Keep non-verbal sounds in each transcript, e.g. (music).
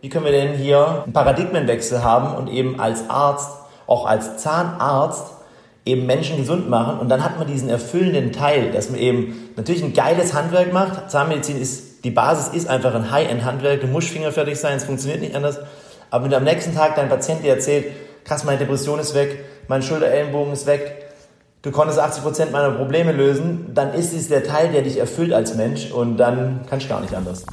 Wie können wir denn hier einen Paradigmenwechsel haben und eben als Arzt, auch als Zahnarzt, eben Menschen gesund machen und dann hat man diesen erfüllenden Teil, dass man eben natürlich ein geiles Handwerk macht. Zahnmedizin ist, die Basis ist einfach ein High-End-Handwerk, du musst fingerfertig sein, es funktioniert nicht anders. Aber wenn du am nächsten Tag deinem Patienten erzählt, krass, meine Depression ist weg, mein Schulterellenbogen ist weg, du konntest 80% meiner Probleme lösen, dann ist es der Teil, der dich erfüllt als Mensch und dann kannst du gar nicht anders.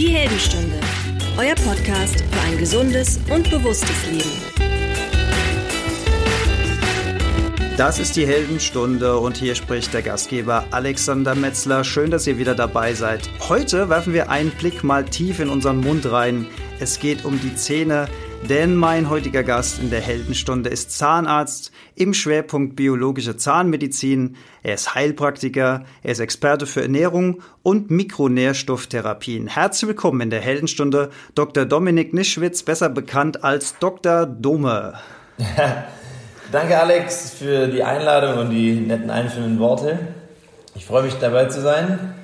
Die Heldenstunde, euer Podcast für ein gesundes und bewusstes Leben. Das ist die Heldenstunde und hier spricht der Gastgeber Alexander Metzler. Schön, dass ihr wieder dabei seid. Heute werfen wir einen Blick mal tief in unseren Mund rein. Es geht um die Zähne, denn mein heutiger Gast in der Heldenstunde ist Zahnarzt im Schwerpunkt biologische Zahnmedizin. Er ist Heilpraktiker, er ist Experte für Ernährung und Mikronährstofftherapien. Herzlich willkommen in der Heldenstunde Dr. Dominik Nischwitz, besser bekannt als Dr. Dome. (laughs) Danke, Alex, für die Einladung und die netten einführenden Worte. Ich freue mich dabei zu sein.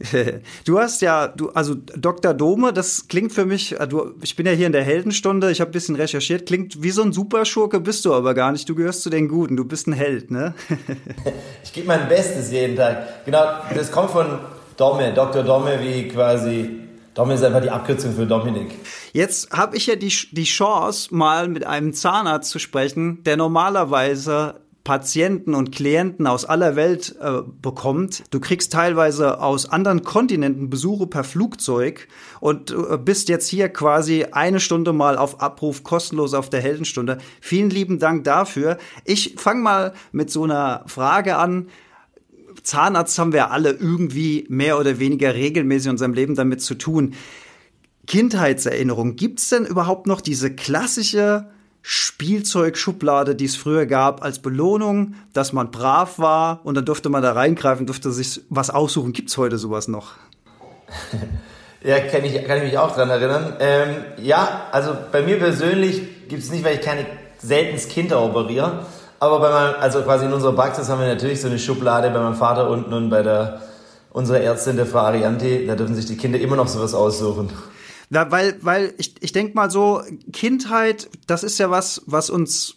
(laughs) Du hast ja, du, also Dr. Dome, das klingt für mich, äh, du, ich bin ja hier in der Heldenstunde, ich habe ein bisschen recherchiert, klingt wie so ein Superschurke, bist du aber gar nicht. Du gehörst zu den Guten, du bist ein Held, ne? (laughs) ich gebe mein Bestes jeden Tag. Genau, das kommt von Domme, Dr. Domme, wie quasi Dom ist einfach die Abkürzung für Dominik. Jetzt habe ich ja die, die Chance, mal mit einem Zahnarzt zu sprechen, der normalerweise Patienten und Klienten aus aller Welt äh, bekommt. Du kriegst teilweise aus anderen Kontinenten Besuche per Flugzeug und äh, bist jetzt hier quasi eine Stunde mal auf Abruf kostenlos auf der Heldenstunde. Vielen lieben Dank dafür. Ich fange mal mit so einer Frage an. Zahnarzt haben wir alle irgendwie mehr oder weniger regelmäßig in unserem Leben damit zu tun. Kindheitserinnerung, gibt es denn überhaupt noch diese klassische Spielzeugschublade, die es früher gab, als Belohnung, dass man brav war und dann durfte man da reingreifen, durfte sich was aussuchen. Gibt es heute sowas noch? (laughs) Ja, kann ich, kann ich mich auch dran erinnern. Ähm, ja, also bei mir persönlich gibt es nicht, weil ich keine seltens Kinder operiere. Aber bei meinem, also quasi in unserer Praxis haben wir natürlich so eine Schublade bei meinem Vater unten und bei der, unserer Ärztin, der Frau Arianti, da dürfen sich die Kinder immer noch sowas aussuchen. Ja, weil, weil ich, ich denke mal so, Kindheit, das ist ja was, was uns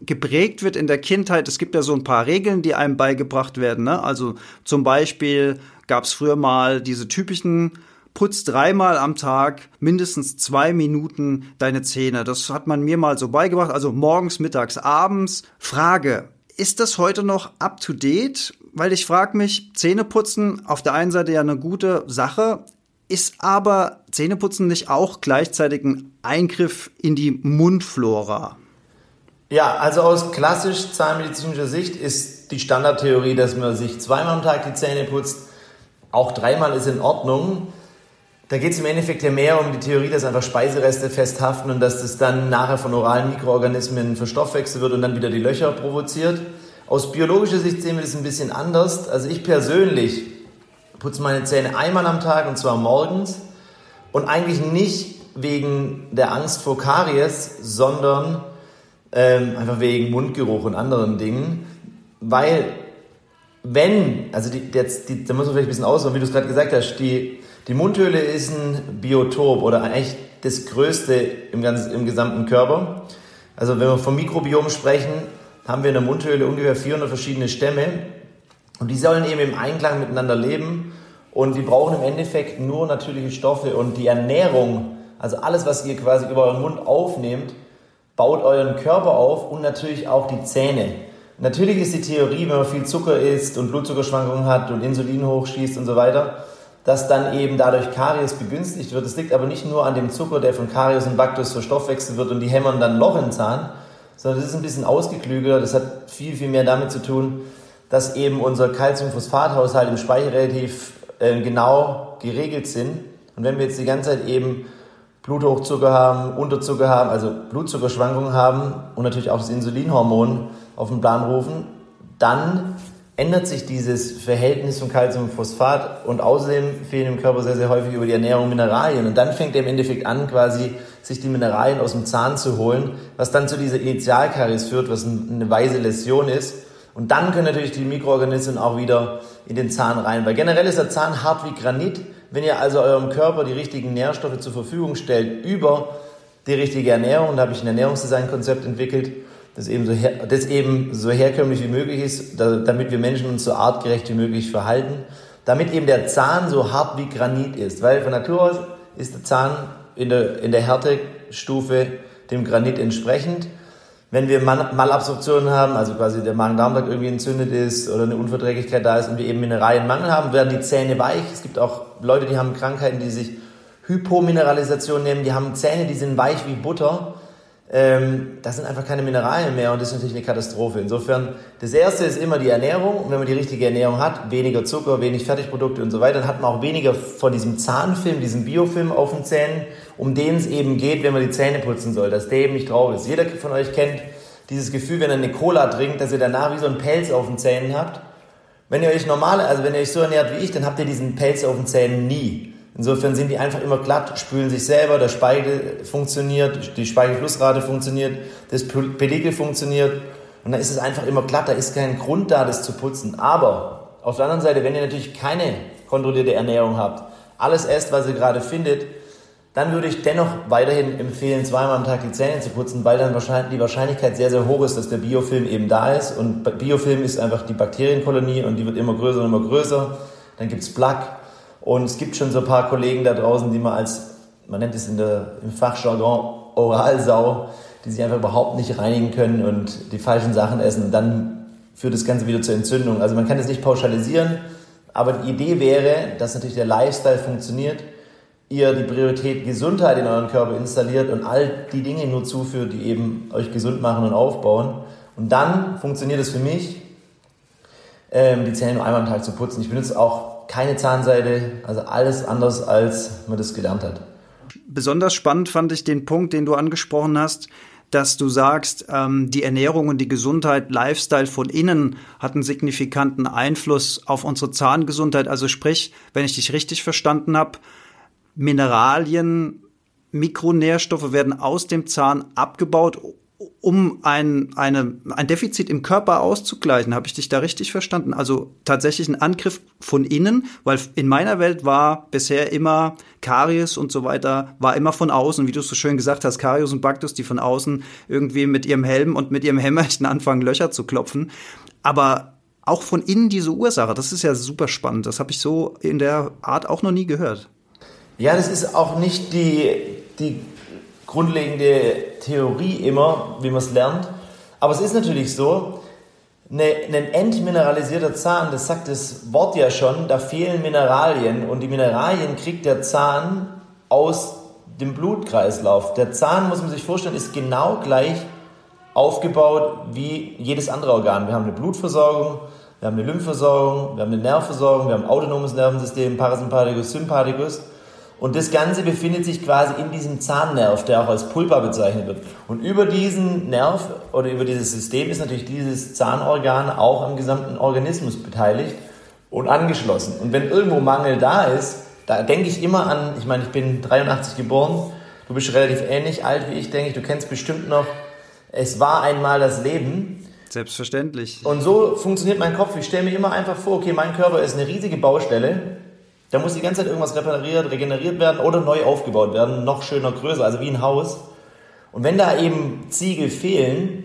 geprägt wird in der Kindheit. Es gibt ja so ein paar Regeln, die einem beigebracht werden. Ne? Also zum Beispiel gab es früher mal diese typischen putz dreimal am Tag mindestens zwei Minuten deine Zähne. Das hat man mir mal so beigebracht, also morgens, mittags, abends. Frage, ist das heute noch up to date? Weil ich frage mich, Zähneputzen auf der einen Seite ja eine gute Sache, ist aber Zähneputzen nicht auch gleichzeitig ein Eingriff in die Mundflora? Ja, also aus klassisch zahnmedizinischer Sicht ist die Standardtheorie, dass man sich zweimal am Tag die Zähne putzt. Auch dreimal ist in Ordnung. Da geht es im Endeffekt ja mehr um die Theorie, dass einfach Speisereste festhaften und dass das dann nachher von oralen Mikroorganismen verstoffwechselt wird und dann wieder die Löcher provoziert. Aus biologischer Sicht sehen wir das ein bisschen anders. Also ich persönlich putze meine Zähne einmal am Tag und zwar morgens. Und eigentlich nicht wegen der Angst vor Karies, sondern ähm, einfach wegen Mundgeruch und anderen Dingen, weil wenn, also die, jetzt, die, da muss man vielleicht ein bisschen ausholen, wie du es gerade gesagt hast, die die Mundhöhle ist ein Biotop oder eigentlich das größte im, ganzen, im gesamten Körper. Also wenn wir vom Mikrobiom sprechen, haben wir in der Mundhöhle ungefähr 400 verschiedene Stämme und die sollen eben im Einklang miteinander leben und die brauchen im Endeffekt nur natürliche Stoffe und die Ernährung, also alles, was ihr quasi über euren Mund aufnehmt, baut euren Körper auf und natürlich auch die Zähne. Natürlich ist die Theorie, wenn man viel Zucker isst und Blutzuckerschwankungen hat und Insulin hochschießt und so weiter, dass dann eben dadurch Karies begünstigt wird. Es liegt aber nicht nur an dem Zucker, der von Karies und Baktus verstoffwechselt wird und die hämmern dann Loch im Zahn, sondern das ist ein bisschen ausgeklügelter. Das hat viel, viel mehr damit zu tun, dass eben unser Calcium-Phosphat-Haushalt im Speicher relativ äh, genau geregelt sind. Und wenn wir jetzt die ganze Zeit eben Bluthochdrucker haben, Unterzucker haben, also Blutzuckerschwankungen haben und natürlich auch das Insulinhormon auf den Plan rufen, dann ändert sich dieses Verhältnis von Kalzium und Phosphat und außerdem fehlen im Körper sehr, sehr häufig über die Ernährung Mineralien. Und dann fängt er im Endeffekt an, quasi sich die Mineralien aus dem Zahn zu holen, was dann zu dieser Initialkaries führt, was eine weise Läsion ist. Und dann können natürlich die Mikroorganismen auch wieder in den Zahn rein. Weil generell ist der Zahn hart wie Granit. Wenn ihr also eurem Körper die richtigen Nährstoffe zur Verfügung stellt über die richtige Ernährung, da habe ich ein Ernährungsdesign-Konzept entwickelt, das eben, so her, das eben so herkömmlich wie möglich ist, da, damit wir Menschen uns so artgerecht wie möglich verhalten, damit eben der Zahn so hart wie Granit ist. Weil von Natur aus ist der Zahn in der, in der Härtestufe dem Granit entsprechend. Wenn wir Malabsorption haben, also quasi der Magen-Darm-Trakt irgendwie entzündet ist oder eine Unverträglichkeit da ist und wir eben Mineralienmangel haben, werden die Zähne weich. Es gibt auch Leute, die haben Krankheiten, die sich Hypomineralisation nehmen, die haben Zähne, die sind weich wie Butter. Ähm, das sind einfach keine Mineralien mehr und das ist natürlich eine Katastrophe. Insofern, das erste ist immer die Ernährung und wenn man die richtige Ernährung hat, weniger Zucker, wenig Fertigprodukte und so weiter, dann hat man auch weniger von diesem Zahnfilm, diesem Biofilm auf den Zähnen, um den es eben geht, wenn man die Zähne putzen soll, dass der eben nicht drauf ist. Jeder von euch kennt dieses Gefühl, wenn er eine Cola trinkt, dass ihr danach wie so einen Pelz auf den Zähnen habt. Wenn ihr euch normal, also wenn ihr euch so ernährt wie ich, dann habt ihr diesen Pelz auf den Zähnen nie. Insofern sind die einfach immer glatt, spülen sich selber, der Speichel funktioniert, die Speichelflussrate funktioniert, das Pedikel funktioniert und dann ist es einfach immer glatt, da ist kein Grund da, das zu putzen. Aber auf der anderen Seite, wenn ihr natürlich keine kontrollierte Ernährung habt, alles esst, was ihr gerade findet, dann würde ich dennoch weiterhin empfehlen, zweimal am Tag die Zähne zu putzen, weil dann wahrscheinlich die Wahrscheinlichkeit sehr, sehr hoch ist, dass der Biofilm eben da ist. Und Biofilm ist einfach die Bakterienkolonie und die wird immer größer und immer größer. Dann gibt es Plaque und es gibt schon so ein paar Kollegen da draußen, die man als, man nennt es in der, im Fachjargon Oralsau, die sich einfach überhaupt nicht reinigen können und die falschen Sachen essen. Und dann führt das Ganze wieder zur Entzündung. Also man kann das nicht pauschalisieren, aber die Idee wäre, dass natürlich der Lifestyle funktioniert, ihr die Priorität Gesundheit in euren Körper installiert und all die Dinge nur zuführt, die eben euch gesund machen und aufbauen. Und dann funktioniert es für mich, ähm, die Zähne nur einmal am Tag zu putzen. Ich benutze auch keine Zahnseide, also alles anders, als man das gelernt hat. Besonders spannend fand ich den Punkt, den du angesprochen hast, dass du sagst, ähm, die Ernährung und die Gesundheit, Lifestyle von innen hat einen signifikanten Einfluss auf unsere Zahngesundheit. Also sprich, wenn ich dich richtig verstanden habe, Mineralien, Mikronährstoffe werden aus dem Zahn abgebaut, um ein, eine, ein Defizit im Körper auszugleichen. Habe ich dich da richtig verstanden? Also tatsächlich ein Angriff von innen, weil in meiner Welt war bisher immer Karies und so weiter, war immer von außen, wie du es so schön gesagt hast, Karies und Baktus, die von außen irgendwie mit ihrem Helm und mit ihrem Hämmerchen (laughs) anfangen, Löcher zu klopfen. Aber auch von innen diese Ursache, das ist ja super spannend. Das habe ich so in der Art auch noch nie gehört. Ja, das ist auch nicht die, die grundlegende Theorie immer, wie man es lernt. Aber es ist natürlich so, eine, ein entmineralisierter Zahn, das sagt das Wort ja schon, da fehlen Mineralien und die Mineralien kriegt der Zahn aus dem Blutkreislauf. Der Zahn, muss man sich vorstellen, ist genau gleich aufgebaut wie jedes andere Organ. Wir haben eine Blutversorgung, wir haben eine Lymphversorgung, wir haben eine Nervversorgung, wir haben ein autonomes Nervensystem, Parasympathikus, Sympathikus. Und das Ganze befindet sich quasi in diesem Zahnnerv, der auch als Pulpa bezeichnet wird. Und über diesen Nerv oder über dieses System ist natürlich dieses Zahnorgan auch am gesamten Organismus beteiligt und angeschlossen. Und wenn irgendwo Mangel da ist, da denke ich immer an, ich meine, ich bin 83 geboren, du bist relativ ähnlich alt wie ich, denke ich, du kennst bestimmt noch, es war einmal das Leben. Selbstverständlich. Und so funktioniert mein Kopf. Ich stelle mir immer einfach vor, okay, mein Körper ist eine riesige Baustelle da muss die ganze Zeit irgendwas repariert, regeneriert werden oder neu aufgebaut werden, noch schöner, größer, also wie ein Haus. Und wenn da eben Ziegel fehlen,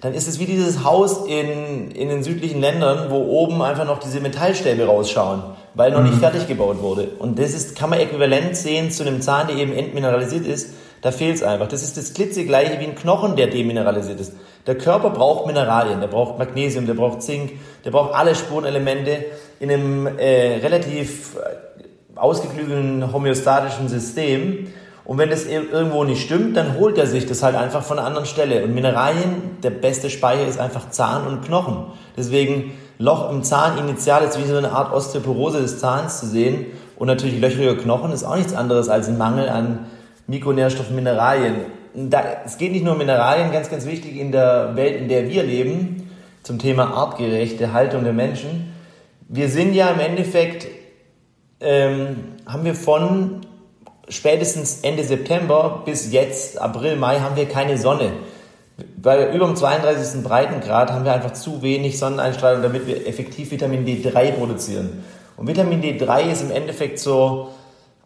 dann ist es wie dieses Haus in, in den südlichen Ländern, wo oben einfach noch diese Metallstäbe rausschauen, weil noch nicht mhm. fertig gebaut wurde. Und das ist, kann man äquivalent sehen zu einem Zahn, der eben entmineralisiert ist. Da fehlt es einfach. Das ist das klitzegleiche wie ein Knochen, der demineralisiert ist. Der Körper braucht Mineralien, der braucht Magnesium, der braucht Zink, der braucht alle Spurenelemente in einem äh, relativ äh, ausgeklügelten homöostatischen System. Und wenn das irgendwo nicht stimmt, dann holt er sich das halt einfach von einer anderen Stelle. Und Mineralien, der beste Speicher ist einfach Zahn und Knochen. Deswegen Loch im Zahn initial ist wie so eine Art Osteoporose des Zahns zu sehen. Und natürlich löchriger Knochen ist auch nichts anderes als ein Mangel an Mikronährstoffen, Mineralien da, es geht nicht nur um Mineralien, ganz, ganz wichtig in der Welt, in der wir leben, zum Thema artgerechte Haltung der Menschen. Wir sind ja im Endeffekt, ähm, haben wir von spätestens Ende September bis jetzt, April, Mai, haben wir keine Sonne. Bei über dem 32. Breitengrad haben wir einfach zu wenig Sonneneinstrahlung, damit wir effektiv Vitamin D3 produzieren. Und Vitamin D3 ist im Endeffekt so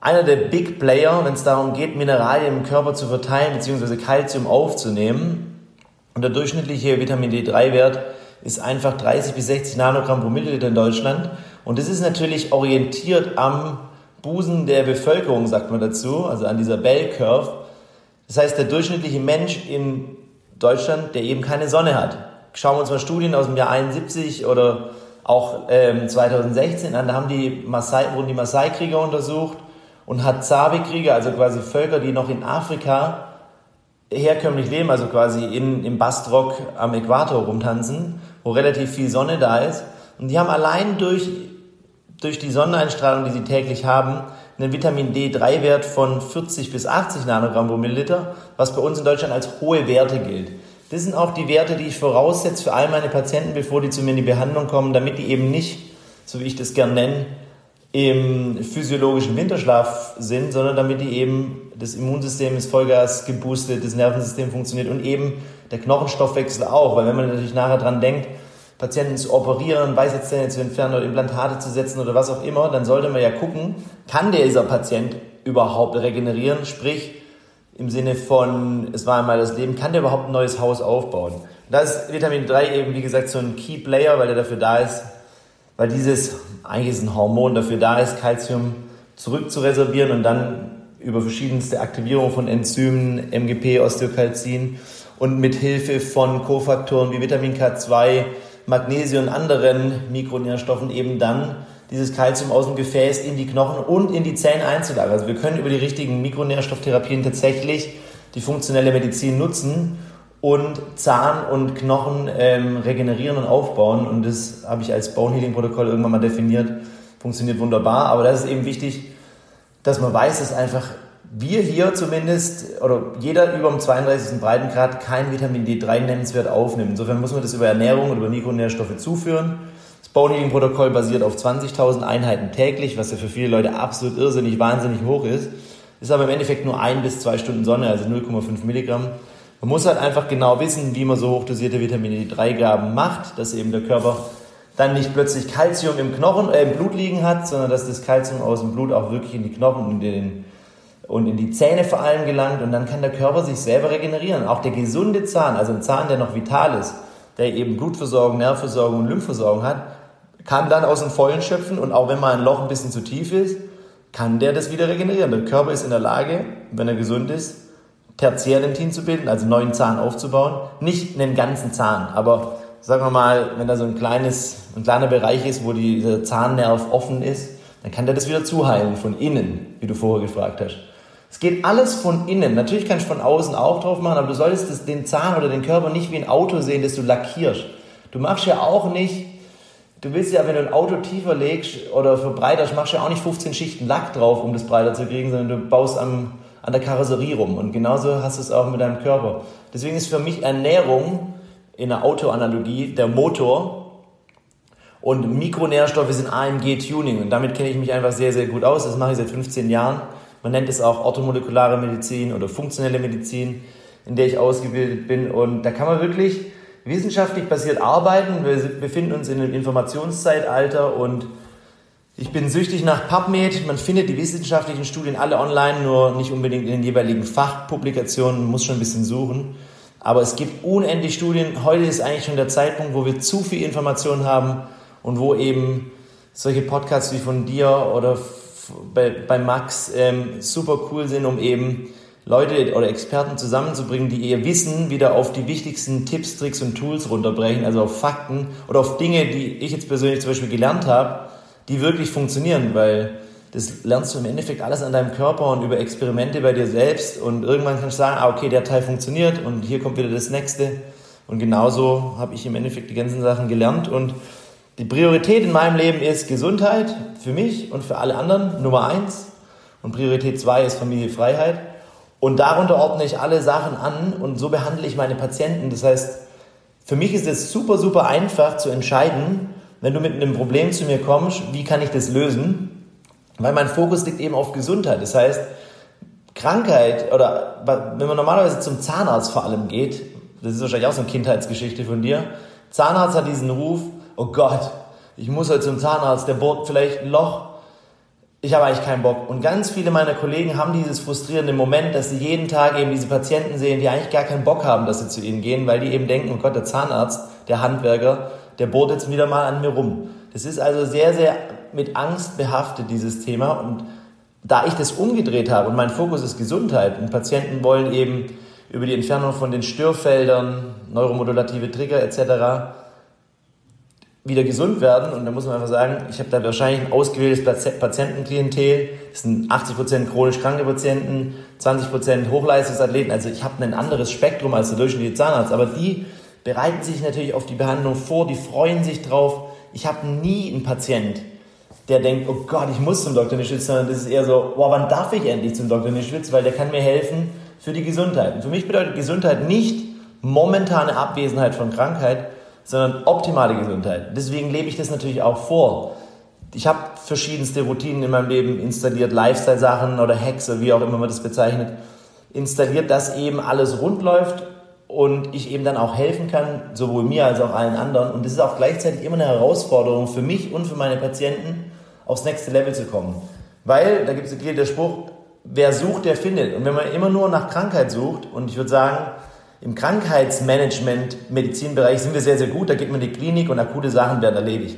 einer der Big Player, wenn es darum geht, Mineralien im Körper zu verteilen bzw. Kalzium aufzunehmen. Und der durchschnittliche Vitamin D3-Wert ist einfach 30 bis 60 Nanogramm pro Milliliter in Deutschland. Und das ist natürlich orientiert am Busen der Bevölkerung, sagt man dazu, also an dieser Bell Curve. Das heißt, der durchschnittliche Mensch in Deutschland, der eben keine Sonne hat. Schauen wir uns mal Studien aus dem Jahr 71 oder auch ähm, 2016 an, da haben die Maasai, wurden die Maasai-Krieger untersucht und hat Zabi-Krieger, also quasi Völker, die noch in Afrika herkömmlich leben, also quasi in, im Bastrock am Äquator rumtanzen, wo relativ viel Sonne da ist. Und die haben allein durch, durch die Sonneneinstrahlung, die sie täglich haben, einen Vitamin D3-Wert von 40 bis 80 Nanogramm pro Milliliter, was bei uns in Deutschland als hohe Werte gilt. Das sind auch die Werte, die ich voraussetze für all meine Patienten, bevor die zu mir in die Behandlung kommen, damit die eben nicht, so wie ich das gern nenne, im physiologischen Winterschlaf sind, sondern damit die eben das Immunsystem ist Vollgas geboostet, das Nervensystem funktioniert und eben der Knochenstoffwechsel auch, weil wenn man natürlich nachher dran denkt, Patienten zu operieren, Weisheitszähne zu entfernen oder Implantate zu setzen oder was auch immer, dann sollte man ja gucken, kann dieser Patient überhaupt regenerieren, sprich im Sinne von, es war einmal das Leben, kann der überhaupt ein neues Haus aufbauen? Da ist Vitamin 3 eben, wie gesagt, so ein Key Player, weil er dafür da ist, weil dieses, eigentlich ist ein Hormon dafür da ist, Calcium zurückzureservieren und dann über verschiedenste Aktivierung von Enzymen, MGP, Osteokalzin und mit Hilfe von Kofaktoren wie Vitamin K2, Magnesium und anderen Mikronährstoffen eben dann dieses Kalzium aus dem Gefäß in die Knochen und in die Zähne einzulagern. Also wir können über die richtigen Mikronährstofftherapien tatsächlich die funktionelle Medizin nutzen und Zahn und Knochen ähm, regenerieren und aufbauen. Und das habe ich als Bone Healing Protokoll irgendwann mal definiert. Funktioniert wunderbar. Aber das ist eben wichtig, dass man weiß, dass einfach wir hier zumindest oder jeder über dem 32. Breitengrad kein Vitamin D3 nennenswert aufnimmt. Insofern muss man das über Ernährung und über Mikronährstoffe zuführen. Das Bone Healing Protokoll basiert auf 20.000 Einheiten täglich, was ja für viele Leute absolut irrsinnig, wahnsinnig hoch ist. Ist aber im Endeffekt nur ein bis zwei Stunden Sonne, also 0,5 Milligramm. Man muss halt einfach genau wissen, wie man so hochdosierte Vitamin D3-Gaben macht, dass eben der Körper dann nicht plötzlich Kalzium im Knochen, äh, im Blut liegen hat, sondern dass das Kalzium aus dem Blut auch wirklich in die Knochen und in, den, und in die Zähne vor allem gelangt und dann kann der Körper sich selber regenerieren. Auch der gesunde Zahn, also ein Zahn, der noch vital ist, der eben Blutversorgung, Nervversorgung und Lymphversorgung hat, kann dann aus dem Vollen schöpfen und auch wenn mal ein Loch ein bisschen zu tief ist, kann der das wieder regenerieren. Der Körper ist in der Lage, wenn er gesund ist, Tertiärdentin zu bilden, also neuen Zahn aufzubauen. Nicht einen ganzen Zahn, aber sagen wir mal, wenn da so ein kleines, ein kleiner Bereich ist, wo dieser Zahnnerv offen ist, dann kann der das wieder zuheilen von innen, wie du vorher gefragt hast. Es geht alles von innen. Natürlich kannst du von außen auch drauf machen, aber du solltest das, den Zahn oder den Körper nicht wie ein Auto sehen, das du lackierst. Du machst ja auch nicht, du willst ja, wenn du ein Auto tiefer legst oder verbreiterst, machst du ja auch nicht 15 Schichten Lack drauf, um das breiter zu kriegen, sondern du baust am, an der Karosserie rum. Und genauso hast du es auch mit deinem Körper. Deswegen ist für mich Ernährung in der Autoanalogie der Motor und Mikronährstoffe sind AMG-Tuning. Und damit kenne ich mich einfach sehr, sehr gut aus. Das mache ich seit 15 Jahren. Man nennt es auch orthomolekulare Medizin oder funktionelle Medizin, in der ich ausgebildet bin. Und da kann man wirklich wissenschaftlich basiert arbeiten. Wir befinden uns in einem Informationszeitalter und ich bin süchtig nach PubMed. Man findet die wissenschaftlichen Studien alle online, nur nicht unbedingt in den jeweiligen Fachpublikationen. Man muss schon ein bisschen suchen. Aber es gibt unendlich Studien. Heute ist eigentlich schon der Zeitpunkt, wo wir zu viel Information haben und wo eben solche Podcasts wie von dir oder bei, bei Max ähm, super cool sind, um eben Leute oder Experten zusammenzubringen, die ihr Wissen wieder auf die wichtigsten Tipps, Tricks und Tools runterbrechen, also auf Fakten oder auf Dinge, die ich jetzt persönlich zum Beispiel gelernt habe, die wirklich funktionieren, weil das lernst du im Endeffekt alles an deinem Körper und über Experimente bei dir selbst und irgendwann kannst du sagen, ah, okay, der Teil funktioniert und hier kommt wieder das nächste. Und genauso habe ich im Endeffekt die ganzen Sachen gelernt und die Priorität in meinem Leben ist Gesundheit für mich und für alle anderen, Nummer eins. Und Priorität zwei ist Familie, Freiheit. Und darunter ordne ich alle Sachen an und so behandle ich meine Patienten, das heißt, für mich ist es super, super einfach zu entscheiden, wenn du mit einem Problem zu mir kommst, wie kann ich das lösen? Weil mein Fokus liegt eben auf Gesundheit. Das heißt, Krankheit oder wenn man normalerweise zum Zahnarzt vor allem geht, das ist wahrscheinlich auch so eine Kindheitsgeschichte von dir. Zahnarzt hat diesen Ruf, oh Gott, ich muss heute zum Zahnarzt, der bohrt vielleicht ein Loch. Ich habe eigentlich keinen Bock. Und ganz viele meiner Kollegen haben dieses frustrierende Moment, dass sie jeden Tag eben diese Patienten sehen, die eigentlich gar keinen Bock haben, dass sie zu ihnen gehen, weil die eben denken, oh Gott, der Zahnarzt, der Handwerker, der bohrt jetzt wieder mal an mir rum. Das ist also sehr, sehr mit Angst behaftet, dieses Thema. Und da ich das umgedreht habe und mein Fokus ist Gesundheit und Patienten wollen eben über die Entfernung von den Störfeldern, neuromodulative Trigger etc. wieder gesund werden. Und da muss man einfach sagen, ich habe da wahrscheinlich ein ausgewähltes Patientenklientel. Das sind 80% chronisch kranke Patienten, 20% Hochleistungsathleten. Also ich habe ein anderes Spektrum als der durchschnittliche Zahnarzt. Aber die bereiten sich natürlich auf die Behandlung vor, die freuen sich drauf. Ich habe nie einen Patient, der denkt, oh Gott, ich muss zum Dr. Nischwitz, sondern das ist eher so, boah, wann darf ich endlich zum Dr. Nischwitz, weil der kann mir helfen für die Gesundheit. Und für mich bedeutet Gesundheit nicht momentane Abwesenheit von Krankheit, sondern optimale Gesundheit. Deswegen lebe ich das natürlich auch vor. Ich habe verschiedenste Routinen in meinem Leben installiert, Lifestyle-Sachen oder Hacks oder wie auch immer man das bezeichnet, installiert, dass eben alles rund läuft und ich eben dann auch helfen kann, sowohl mir als auch allen anderen. Und das ist auch gleichzeitig immer eine Herausforderung für mich und für meine Patienten, aufs nächste Level zu kommen. Weil, da gibt es der Spruch, wer sucht, der findet. Und wenn man immer nur nach Krankheit sucht, und ich würde sagen, im Krankheitsmanagement, Medizinbereich sind wir sehr, sehr gut, da geht man in die Klinik und akute Sachen werden erledigt.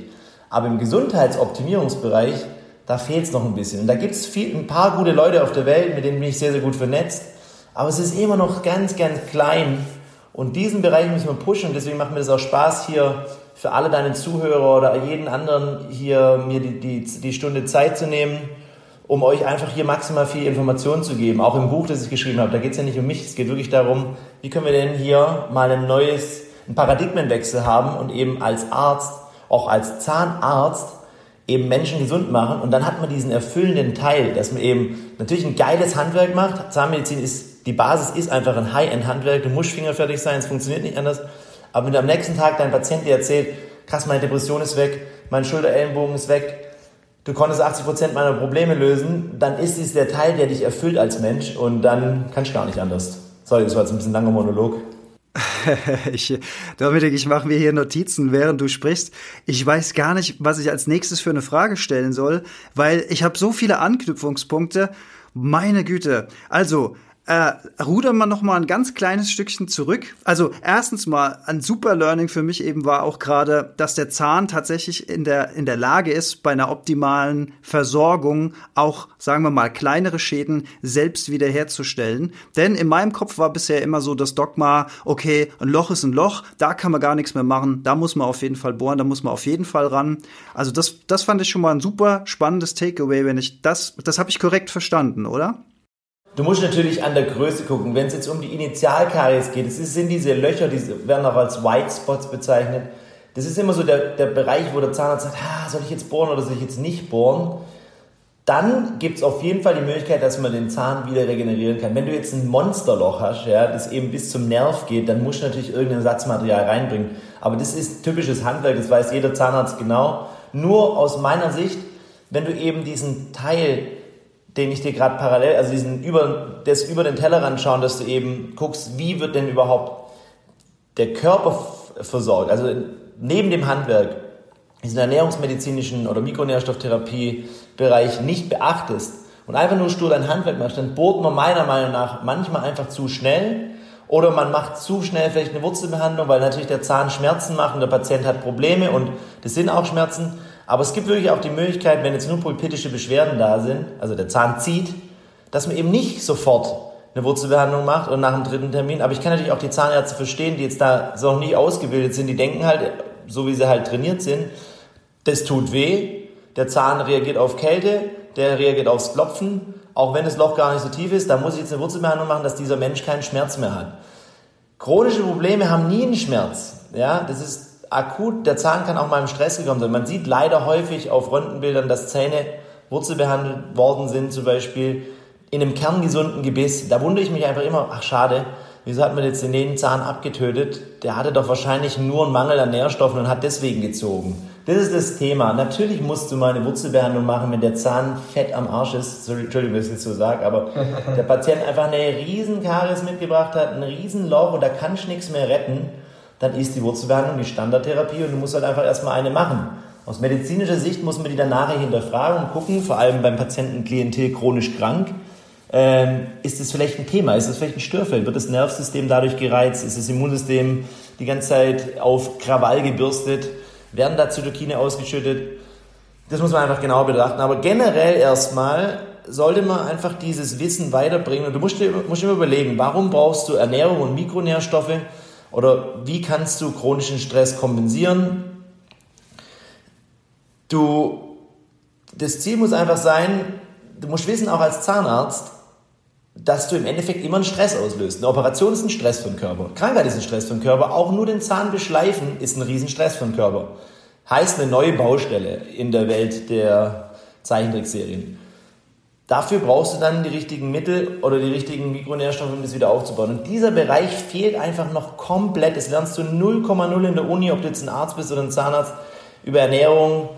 Aber im Gesundheitsoptimierungsbereich, da fehlt es noch ein bisschen. Und da gibt es ein paar gute Leute auf der Welt, mit denen bin ich sehr, sehr gut vernetzt. Aber es ist immer noch ganz, ganz klein. Und diesen Bereich müssen wir pushen. Und deswegen macht mir das auch Spaß, hier für alle deine Zuhörer oder jeden anderen hier mir die, die, die Stunde Zeit zu nehmen um euch einfach hier maximal viel Informationen zu geben. Auch im Buch, das ich geschrieben habe, da geht es ja nicht um mich, es geht wirklich darum, wie können wir denn hier mal ein neues, einen Paradigmenwechsel haben und eben als Arzt, auch als Zahnarzt, eben Menschen gesund machen. Und dann hat man diesen erfüllenden Teil, dass man eben natürlich ein geiles Handwerk macht. Zahnmedizin ist, die Basis ist einfach ein High-End-Handwerk. Du musst fingerfertig sein, es funktioniert nicht anders. Aber wenn du am nächsten Tag deinem Patienten dir erzählt, krass, meine Depression ist weg, mein Schulterellenbogen ist weg, du konntest 80% meiner Probleme lösen, dann ist es der Teil, der dich erfüllt als Mensch und dann kannst du gar nicht anders. Sorry, das war jetzt ein bisschen langer Monolog. (laughs) ich, Dominik, ich mache mir hier Notizen, während du sprichst. Ich weiß gar nicht, was ich als nächstes für eine Frage stellen soll, weil ich habe so viele Anknüpfungspunkte. Meine Güte. Also, äh, rudern wir noch mal ein ganz kleines Stückchen zurück. Also erstens mal ein super Learning für mich eben war auch gerade, dass der Zahn tatsächlich in der in der Lage ist, bei einer optimalen Versorgung auch sagen wir mal kleinere Schäden selbst wiederherzustellen. Denn in meinem Kopf war bisher immer so das Dogma: Okay, ein Loch ist ein Loch, da kann man gar nichts mehr machen, da muss man auf jeden Fall bohren, da muss man auf jeden Fall ran. Also das das fand ich schon mal ein super spannendes Takeaway, wenn ich das das habe ich korrekt verstanden, oder? Du musst natürlich an der Größe gucken. Wenn es jetzt um die Initialkaries geht, das sind diese Löcher, die werden auch als White Spots bezeichnet. Das ist immer so der, der Bereich, wo der Zahnarzt sagt, ah, soll ich jetzt bohren oder soll ich jetzt nicht bohren? Dann gibt es auf jeden Fall die Möglichkeit, dass man den Zahn wieder regenerieren kann. Wenn du jetzt ein Monsterloch hast, ja, das eben bis zum Nerv geht, dann musst du natürlich irgendein Ersatzmaterial reinbringen. Aber das ist typisches Handwerk, das weiß jeder Zahnarzt genau. Nur aus meiner Sicht, wenn du eben diesen Teil den ich dir gerade parallel, also diesen über, das über den Tellerrand schauen, dass du eben guckst, wie wird denn überhaupt der Körper versorgt. Also neben dem Handwerk, diesen ernährungsmedizinischen oder Mikronährstofftherapie-Bereich nicht beachtest und einfach nur stur dein Handwerk machst, dann bohrt man meiner Meinung nach manchmal einfach zu schnell oder man macht zu schnell vielleicht eine Wurzelbehandlung, weil natürlich der Zahn Schmerzen macht und der Patient hat Probleme und das sind auch Schmerzen. Aber es gibt wirklich auch die Möglichkeit, wenn jetzt nur pulpitische Beschwerden da sind, also der Zahn zieht, dass man eben nicht sofort eine Wurzelbehandlung macht und nach dem dritten Termin. Aber ich kann natürlich auch die Zahnärzte verstehen, die jetzt da so noch nie ausgebildet sind, die denken halt, so wie sie halt trainiert sind, das tut weh, der Zahn reagiert auf Kälte, der reagiert aufs Klopfen, auch wenn das Loch gar nicht so tief ist, da muss ich jetzt eine Wurzelbehandlung machen, dass dieser Mensch keinen Schmerz mehr hat. Chronische Probleme haben nie einen Schmerz. Ja, das ist akut, der Zahn kann auch mal im Stress gekommen sein. Man sieht leider häufig auf Röntgenbildern, dass Zähne wurzelbehandelt worden sind, zum Beispiel in einem kerngesunden Gebiss. Da wundere ich mich einfach immer, ach schade, wieso hat man jetzt den Zahn abgetötet? Der hatte doch wahrscheinlich nur einen Mangel an Nährstoffen und hat deswegen gezogen. Das ist das Thema. Natürlich musst du mal eine Wurzelbehandlung machen, wenn der Zahn fett am Arsch ist. Sorry, Entschuldigung, dass ich das so sage, aber der Patient einfach eine riesen Karies mitgebracht hat, ein riesen Loch und da kannst du nichts mehr retten. Dann ist die Wurzelbehandlung die Standardtherapie und du musst halt einfach erstmal eine machen. Aus medizinischer Sicht muss man die dann nachher hinterfragen und gucken, vor allem beim Patienten Klientel chronisch krank. Ähm, ist das vielleicht ein Thema? Ist das vielleicht ein Störfeld? Wird das Nervensystem dadurch gereizt? Ist das Immunsystem die ganze Zeit auf Krawall gebürstet? Werden da Zytokine ausgeschüttet? Das muss man einfach genau betrachten. Aber generell erstmal sollte man einfach dieses Wissen weiterbringen. Und du musst dir, musst dir überlegen, warum brauchst du Ernährung und Mikronährstoffe? Oder wie kannst du chronischen Stress kompensieren? Du, das Ziel muss einfach sein, du musst wissen, auch als Zahnarzt, dass du im Endeffekt immer einen Stress auslöst. Eine Operation ist ein Stress für den Körper. Krankheit ist ein Stress für den Körper. Auch nur den Zahn beschleifen ist ein Riesenstress für den Körper. Heißt eine neue Baustelle in der Welt der Zeichentrickserien. Dafür brauchst du dann die richtigen Mittel oder die richtigen Mikronährstoffe, um das wieder aufzubauen. Und dieser Bereich fehlt einfach noch komplett. Das lernst du 0,0 in der Uni, ob du jetzt ein Arzt bist oder ein Zahnarzt, über Ernährung,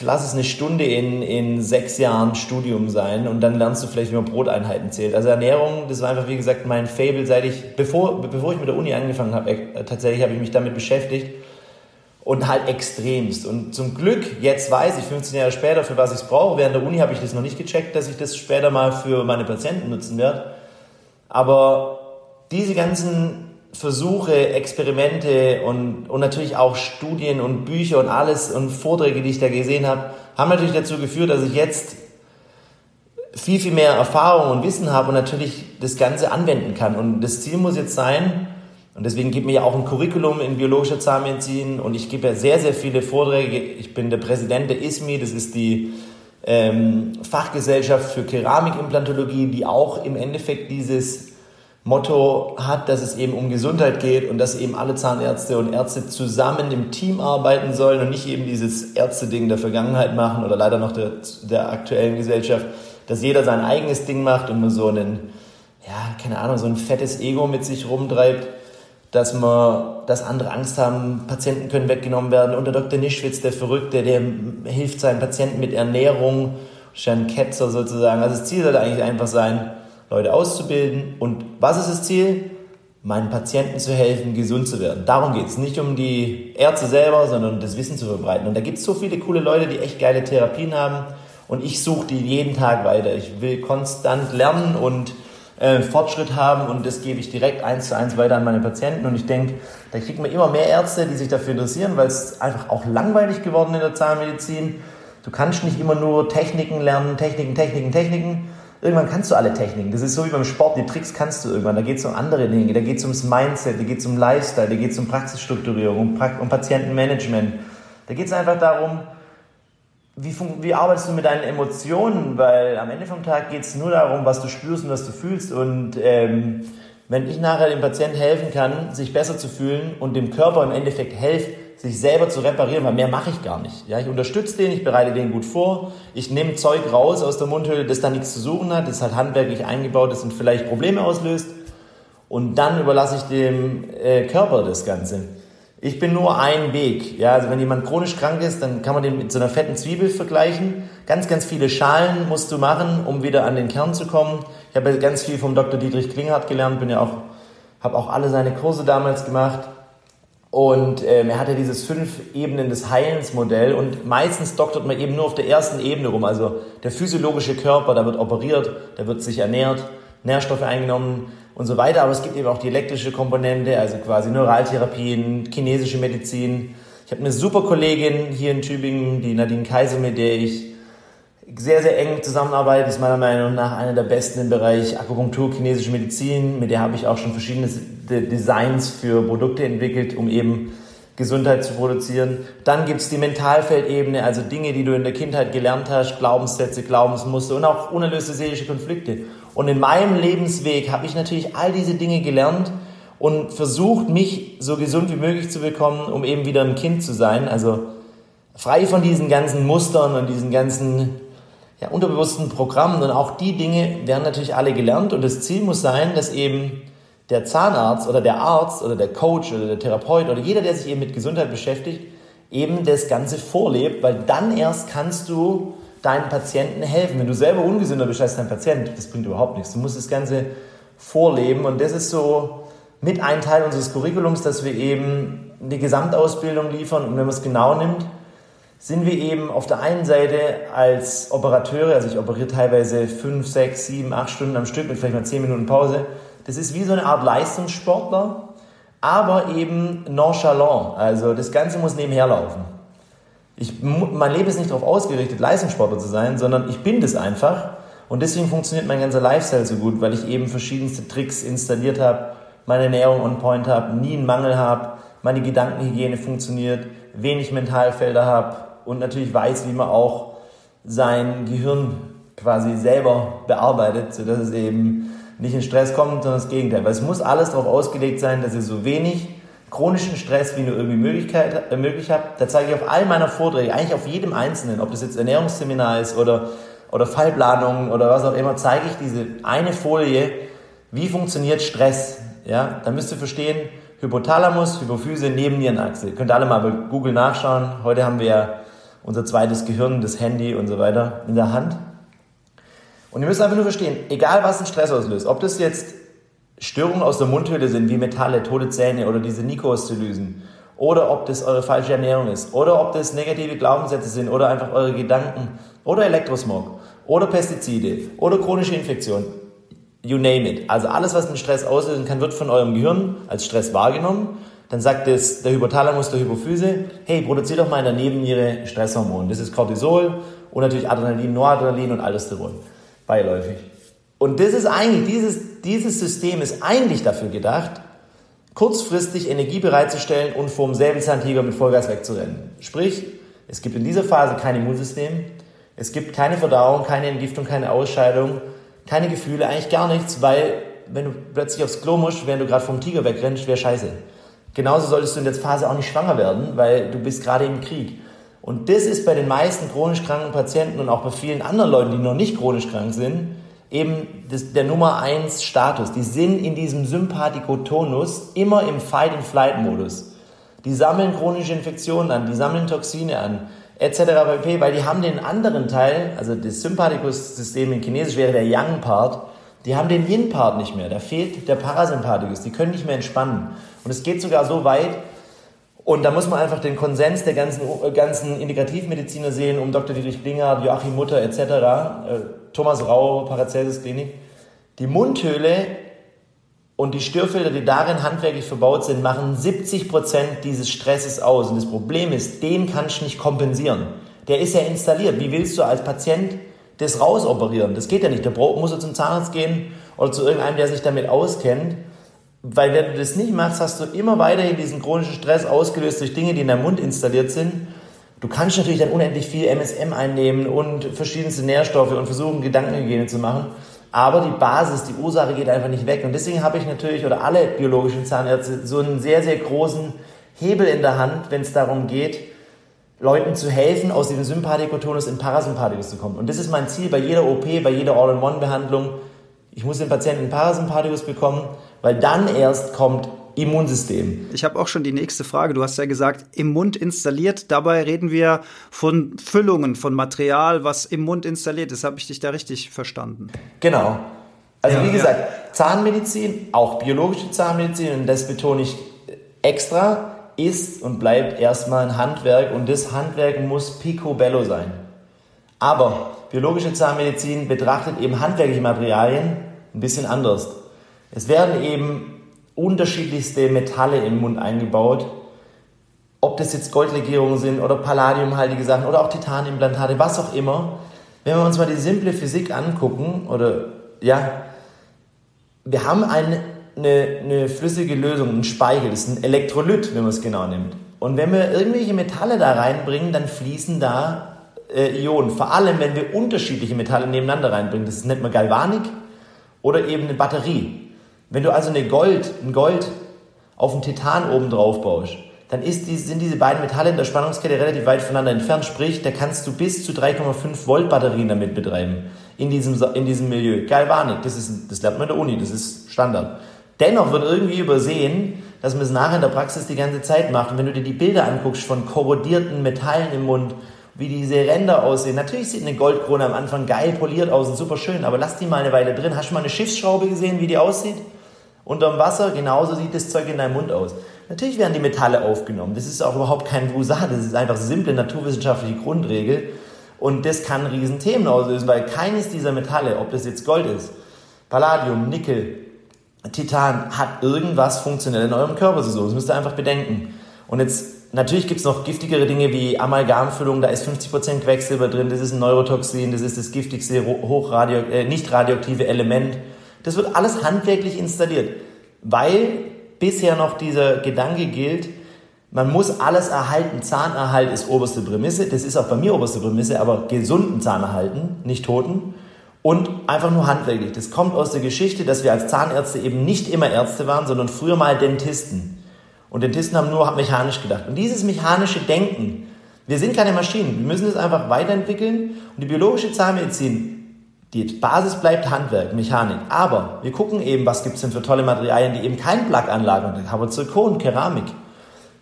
lass es eine Stunde in, in sechs Jahren Studium sein und dann lernst du vielleicht, wie man Broteinheiten zählt. Also Ernährung, das war einfach, wie gesagt, mein Fable, seit ich, bevor, bevor ich mit der Uni angefangen habe, äh, tatsächlich habe ich mich damit beschäftigt und halt extremst. Und zum Glück, jetzt weiß ich, 15 Jahre später, für was ich es brauche. Während der Uni habe ich das noch nicht gecheckt, dass ich das später mal für meine Patienten nutzen werde. Aber diese ganzen Versuche, Experimente und, und natürlich auch Studien und Bücher und alles und Vorträge, die ich da gesehen habe, haben natürlich dazu geführt, dass ich jetzt viel, viel mehr Erfahrung und Wissen habe und natürlich das Ganze anwenden kann. Und das Ziel muss jetzt sein, und deswegen gibt mir ja auch ein Curriculum in biologischer Zahnmedizin. Und ich gebe ja sehr, sehr viele Vorträge. Ich bin der Präsident der ISMI, das ist die ähm, Fachgesellschaft für Keramikimplantologie, die auch im Endeffekt dieses Motto hat, dass es eben um Gesundheit geht und dass eben alle Zahnärzte und Ärzte zusammen im Team arbeiten sollen und nicht eben dieses Ärzte-Ding der Vergangenheit machen oder leider noch der, der aktuellen Gesellschaft, dass jeder sein eigenes Ding macht und nur so einen, ja, keine Ahnung, so ein fettes Ego mit sich rumtreibt, dass man, dass andere Angst haben, Patienten können weggenommen werden. Und der Dr. Nischwitz, der Verrückte, der hilft seinen Patienten mit Ernährung, ist Ketzer sozusagen. Also das Ziel sollte eigentlich einfach sein, Leute auszubilden. Und was ist das Ziel? Meinen Patienten zu helfen, gesund zu werden. Darum geht es. Nicht um die Ärzte selber, sondern das Wissen zu verbreiten. Und da gibt es so viele coole Leute, die echt geile Therapien haben. Und ich suche die jeden Tag weiter. Ich will konstant lernen und äh, Fortschritt haben und das gebe ich direkt eins zu eins weiter an meine Patienten. Und ich denke, da kriegt man immer mehr Ärzte, die sich dafür interessieren, weil es einfach auch langweilig geworden in der Zahnmedizin. Du kannst nicht immer nur Techniken lernen, Techniken, Techniken, Techniken, Irgendwann kannst du alle Techniken. Das ist so wie beim Sport, die Tricks kannst du irgendwann. Da geht es um andere Dinge, da geht es ums Mindset, da geht es um Lifestyle, da geht es um Praxisstrukturierung, um, pra um Patientenmanagement. Da geht es einfach darum, wie, wie, arbeitest du mit deinen Emotionen? Weil am Ende vom Tag geht es nur darum, was du spürst und was du fühlst. Und ähm, wenn ich nachher dem Patienten helfen kann, sich besser zu fühlen und dem Körper im Endeffekt helfe, sich selber zu reparieren, weil mehr mache ich gar nicht. Ja, ich unterstütze den, ich bereite den gut vor, ich nehme Zeug raus aus der Mundhöhle, das da nichts zu suchen hat, das halt handwerklich eingebaut ist und vielleicht Probleme auslöst. Und dann überlasse ich dem äh, Körper das Ganze. Ich bin nur ein Weg. Ja, also wenn jemand chronisch krank ist, dann kann man den mit so einer fetten Zwiebel vergleichen. Ganz, ganz viele Schalen musst du machen, um wieder an den Kern zu kommen. Ich habe ganz viel vom Dr. Dietrich Klinghardt gelernt, bin ja auch, habe auch alle seine Kurse damals gemacht. Und ähm, er hatte dieses fünf Ebenen des Heilens-Modell und meistens doktert man eben nur auf der ersten Ebene rum. Also der physiologische Körper, da wird operiert, da wird sich ernährt, Nährstoffe eingenommen und so weiter. Aber es gibt eben auch die elektrische Komponente, also quasi Neuraltherapien, chinesische Medizin. Ich habe eine super Kollegin hier in Tübingen, die Nadine Kaiser, mit der ich sehr, sehr eng zusammenarbeitet, ist meiner Meinung nach einer der besten im Bereich Akupunktur, chinesische Medizin. Mit der habe ich auch schon verschiedene Designs für Produkte entwickelt, um eben Gesundheit zu produzieren. Dann gibt es die Mentalfeldebene, also Dinge, die du in der Kindheit gelernt hast, Glaubenssätze, Glaubensmuster und auch unerlöste seelische Konflikte. Und in meinem Lebensweg habe ich natürlich all diese Dinge gelernt und versucht, mich so gesund wie möglich zu bekommen, um eben wieder ein Kind zu sein. Also frei von diesen ganzen Mustern und diesen ganzen ja, unterbewussten Programmen und auch die Dinge werden natürlich alle gelernt und das Ziel muss sein, dass eben der Zahnarzt oder der Arzt oder der Coach oder der Therapeut oder jeder, der sich eben mit Gesundheit beschäftigt, eben das Ganze vorlebt, weil dann erst kannst du deinen Patienten helfen. Wenn du selber ungesünder bist als dein Patient, das bringt überhaupt nichts. Du musst das Ganze vorleben und das ist so mit ein Teil unseres Curriculums, dass wir eben eine Gesamtausbildung liefern und wenn man es genau nimmt, sind wir eben auf der einen Seite als Operateure, also ich operiere teilweise fünf, sechs, sieben, acht Stunden am Stück mit vielleicht mal zehn Minuten Pause. Das ist wie so eine Art Leistungssportler, aber eben nonchalant. Also das Ganze muss nebenher laufen. Ich, mein Leben ist nicht darauf ausgerichtet, Leistungssportler zu sein, sondern ich bin das einfach. Und deswegen funktioniert mein ganzer Lifestyle so gut, weil ich eben verschiedenste Tricks installiert habe, meine Ernährung on point habe, nie einen Mangel habe, meine Gedankenhygiene funktioniert, wenig Mentalfelder habe und natürlich weiß, wie man auch sein Gehirn quasi selber bearbeitet, sodass es eben nicht in Stress kommt, sondern das Gegenteil. Weil es muss alles darauf ausgelegt sein, dass ihr so wenig chronischen Stress wie nur irgendwie Möglichkeit, äh, möglich habt. Da zeige ich auf all meiner Vorträge, eigentlich auf jedem einzelnen, ob das jetzt Ernährungsseminar ist oder, oder Fallplanungen oder was auch immer, zeige ich diese eine Folie, wie funktioniert Stress. Ja, da müsst ihr verstehen, Hypothalamus, Hypophyse, Nebennierenachse. Könnt ihr alle mal bei Google nachschauen. Heute haben wir ja unser zweites Gehirn, das Handy und so weiter in der Hand. Und ihr müsst einfach nur verstehen, egal was ein Stress auslöst, ob das jetzt Störungen aus der Mundhöhle sind, wie Metalle, tote Zähne oder diese Nikoszylysen, oder ob das eure falsche Ernährung ist, oder ob das negative Glaubenssätze sind oder einfach eure Gedanken, oder Elektrosmog, oder Pestizide, oder chronische Infektion, you name it. Also alles, was den Stress auslösen kann, wird von eurem Gehirn als Stress wahrgenommen. Dann sagt es der Hypothalamus der Hypophyse, hey, produziert doch mal in der Nebenniere Stresshormon. Das ist Cortisol und natürlich Adrenalin, Noradrenalin und Aldosteron. Beiläufig. Und das ist eigentlich, dieses, dieses System ist eigentlich dafür gedacht, kurzfristig Energie bereitzustellen und vom Säbelzahntiger mit Vollgas wegzurennen. Sprich, es gibt in dieser Phase kein Immunsystem, es gibt keine Verdauung, keine Entgiftung, keine Ausscheidung, keine Gefühle, eigentlich gar nichts, weil wenn du plötzlich aufs Klo musst, während du gerade vom Tiger wegrennst, wäre scheiße. Genauso solltest du in der Phase auch nicht schwanger werden, weil du bist gerade im Krieg. Und das ist bei den meisten chronisch kranken Patienten und auch bei vielen anderen Leuten, die noch nicht chronisch krank sind, eben das, der Nummer 1 Status. Die sind in diesem Sympathikotonus immer im Fight-and-Flight-Modus. Die sammeln chronische Infektionen an, die sammeln Toxine an, etc. weil die haben den anderen Teil, also das Sympathikus-System in Chinesisch wäre der Yang-Part, die haben den Yin-Part nicht mehr, da fehlt der Parasympathikus, die können nicht mehr entspannen. Und es geht sogar so weit, und da muss man einfach den Konsens der ganzen, ganzen Integrativmediziner sehen, um Dr. Dietrich Blingert, Joachim Mutter etc., äh, Thomas Rau, Paracelsus Klinik. Die Mundhöhle und die Störfelder, die darin handwerklich verbaut sind, machen 70% dieses Stresses aus. Und das Problem ist, den kannst du nicht kompensieren. Der ist ja installiert. Wie willst du als Patient das rausoperieren? Das geht ja nicht. Der muss ja zum Zahnarzt gehen oder zu irgendeinem, der sich damit auskennt. Weil wenn du das nicht machst, hast du immer weiterhin diesen chronischen Stress ausgelöst durch Dinge, die in deinem Mund installiert sind. Du kannst natürlich dann unendlich viel MSM einnehmen und verschiedenste Nährstoffe und versuchen, Gedankenhygiene zu machen. Aber die Basis, die Ursache geht einfach nicht weg. Und deswegen habe ich natürlich, oder alle biologischen Zahnärzte, so einen sehr, sehr großen Hebel in der Hand, wenn es darum geht, Leuten zu helfen, aus diesem Sympathikotonus in Parasympathikus zu kommen. Und das ist mein Ziel bei jeder OP, bei jeder All-in-One-Behandlung. Ich muss den Patienten in Parasympathikus bekommen, weil dann erst kommt Immunsystem. Ich habe auch schon die nächste Frage. Du hast ja gesagt, im Mund installiert. Dabei reden wir von Füllungen, von Material, was im Mund installiert ist. Habe ich dich da richtig verstanden? Genau. Also ja, wie gesagt, ja. Zahnmedizin, auch biologische Zahnmedizin, und das betone ich extra, ist und bleibt erstmal ein Handwerk und das Handwerk muss picobello sein. Aber biologische Zahnmedizin betrachtet eben handwerkliche Materialien ein bisschen anders. Es werden eben unterschiedlichste Metalle im Mund eingebaut. Ob das jetzt Goldlegierungen sind oder palladiumhaltige Sachen oder auch Titanimplantate, was auch immer. Wenn wir uns mal die simple Physik angucken, oder ja, wir haben eine, eine, eine flüssige Lösung, ein Speichel, das ist ein Elektrolyt, wenn man es genau nimmt. Und wenn wir irgendwelche Metalle da reinbringen, dann fließen da äh, Ionen. Vor allem, wenn wir unterschiedliche Metalle nebeneinander reinbringen. Das nennt man Galvanik oder eben eine Batterie. Wenn du also eine Gold, ein Gold auf einen Titan oben drauf baust, dann die, sind diese beiden Metalle in der Spannungskette relativ weit voneinander entfernt. Sprich, da kannst du bis zu 3,5 Volt Batterien damit betreiben in diesem, in diesem Milieu. Galvanik, das, ist, das lernt man in der Uni, das ist Standard. Dennoch wird irgendwie übersehen, dass man es nachher in der Praxis die ganze Zeit macht. Und wenn du dir die Bilder anguckst von korrodierten Metallen im Mund, wie diese Ränder aussehen. Natürlich sieht eine Goldkrone am Anfang geil poliert aus und super schön, aber lass die mal eine Weile drin. Hast du mal eine Schiffsschraube gesehen, wie die aussieht? Unterm Wasser, genauso sieht das Zeug in deinem Mund aus. Natürlich werden die Metalle aufgenommen. Das ist auch überhaupt kein Wusat, das ist einfach simple naturwissenschaftliche Grundregel. Und das kann riesen Themen auslösen, weil keines dieser Metalle, ob das jetzt Gold ist, Palladium, Nickel, Titan, hat irgendwas funktionell in eurem Körper so. Das müsst ihr einfach bedenken. Und jetzt, natürlich gibt es noch giftigere Dinge wie Amalgamfüllung, da ist 50% Quecksilber drin, das ist ein Neurotoxin, das ist das giftigste hochradio, äh, nicht radioaktive Element. Das wird alles handwerklich installiert, weil bisher noch dieser Gedanke gilt, man muss alles erhalten. Zahnerhalt ist oberste Prämisse. Das ist auch bei mir oberste Prämisse, aber gesunden Zahn erhalten, nicht toten. Und einfach nur handwerklich. Das kommt aus der Geschichte, dass wir als Zahnärzte eben nicht immer Ärzte waren, sondern früher mal Dentisten. Und Dentisten haben nur mechanisch gedacht. Und dieses mechanische Denken, wir sind keine Maschinen, wir müssen es einfach weiterentwickeln. Und die biologische Zahnmedizin, die Basis bleibt Handwerk, Mechanik. Aber wir gucken eben, was gibt es denn für tolle Materialien, die eben kein Plug-Anlagen haben. wir Zirkon, Keramik.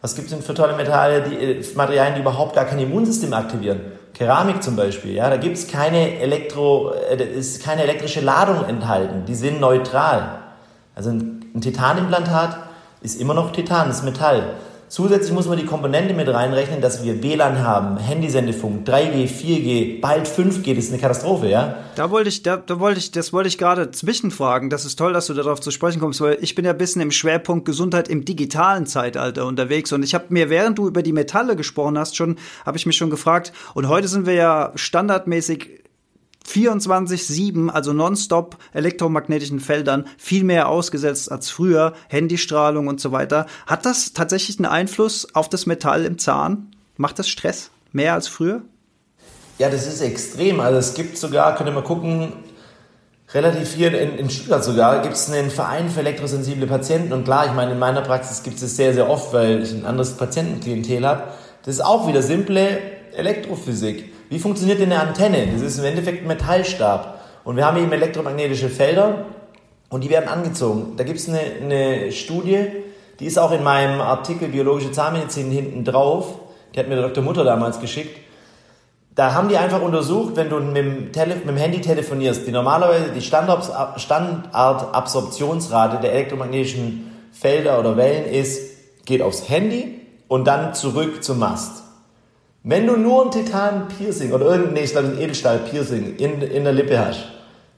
Was gibt es denn für tolle Metalle, die, äh, Materialien, die überhaupt gar kein Immunsystem aktivieren? Keramik zum Beispiel, ja, da gibt es keine Elektro, äh, ist keine elektrische Ladung enthalten. Die sind neutral. Also ein, ein Titanimplantat ist immer noch Titan, ist Metall. Zusätzlich muss man die Komponente mit reinrechnen, dass wir WLAN haben, Handysendefunk, 3G, 4G, bald 5G, das ist eine Katastrophe, ja? Da wollte ich, da, da wollte ich, das wollte ich gerade zwischenfragen. Das ist toll, dass du darauf zu sprechen kommst, weil ich bin ja ein bisschen im Schwerpunkt Gesundheit im digitalen Zeitalter unterwegs und ich habe mir, während du über die Metalle gesprochen hast, schon, habe ich mich schon gefragt und heute sind wir ja standardmäßig 24-7, also nonstop elektromagnetischen Feldern, viel mehr ausgesetzt als früher, Handystrahlung und so weiter. Hat das tatsächlich einen Einfluss auf das Metall im Zahn? Macht das Stress mehr als früher? Ja, das ist extrem. Also es gibt sogar, könnt ihr mal gucken, relativ hier in, in Stuttgart sogar, gibt es einen Verein für elektrosensible Patienten. Und klar, ich meine, in meiner Praxis gibt es das sehr, sehr oft, weil ich ein anderes Patientenklientel habe. Das ist auch wieder simple Elektrophysik. Wie funktioniert denn eine Antenne? Das ist im Endeffekt ein Metallstab. Und wir haben eben elektromagnetische Felder und die werden angezogen. Da gibt es eine, eine Studie, die ist auch in meinem Artikel Biologische Zahnmedizin hinten drauf. Die hat mir der Dr. Mutter damals geschickt. Da haben die einfach untersucht, wenn du mit dem, Tele mit dem Handy telefonierst, die normalerweise die Standardabsorptionsrate der elektromagnetischen Felder oder Wellen ist, geht aufs Handy und dann zurück zum Mast. Wenn du nur ein Titan-Piercing oder irgendein, nee, ich glaube, ein Edelstahl-Piercing in, in der Lippe hast,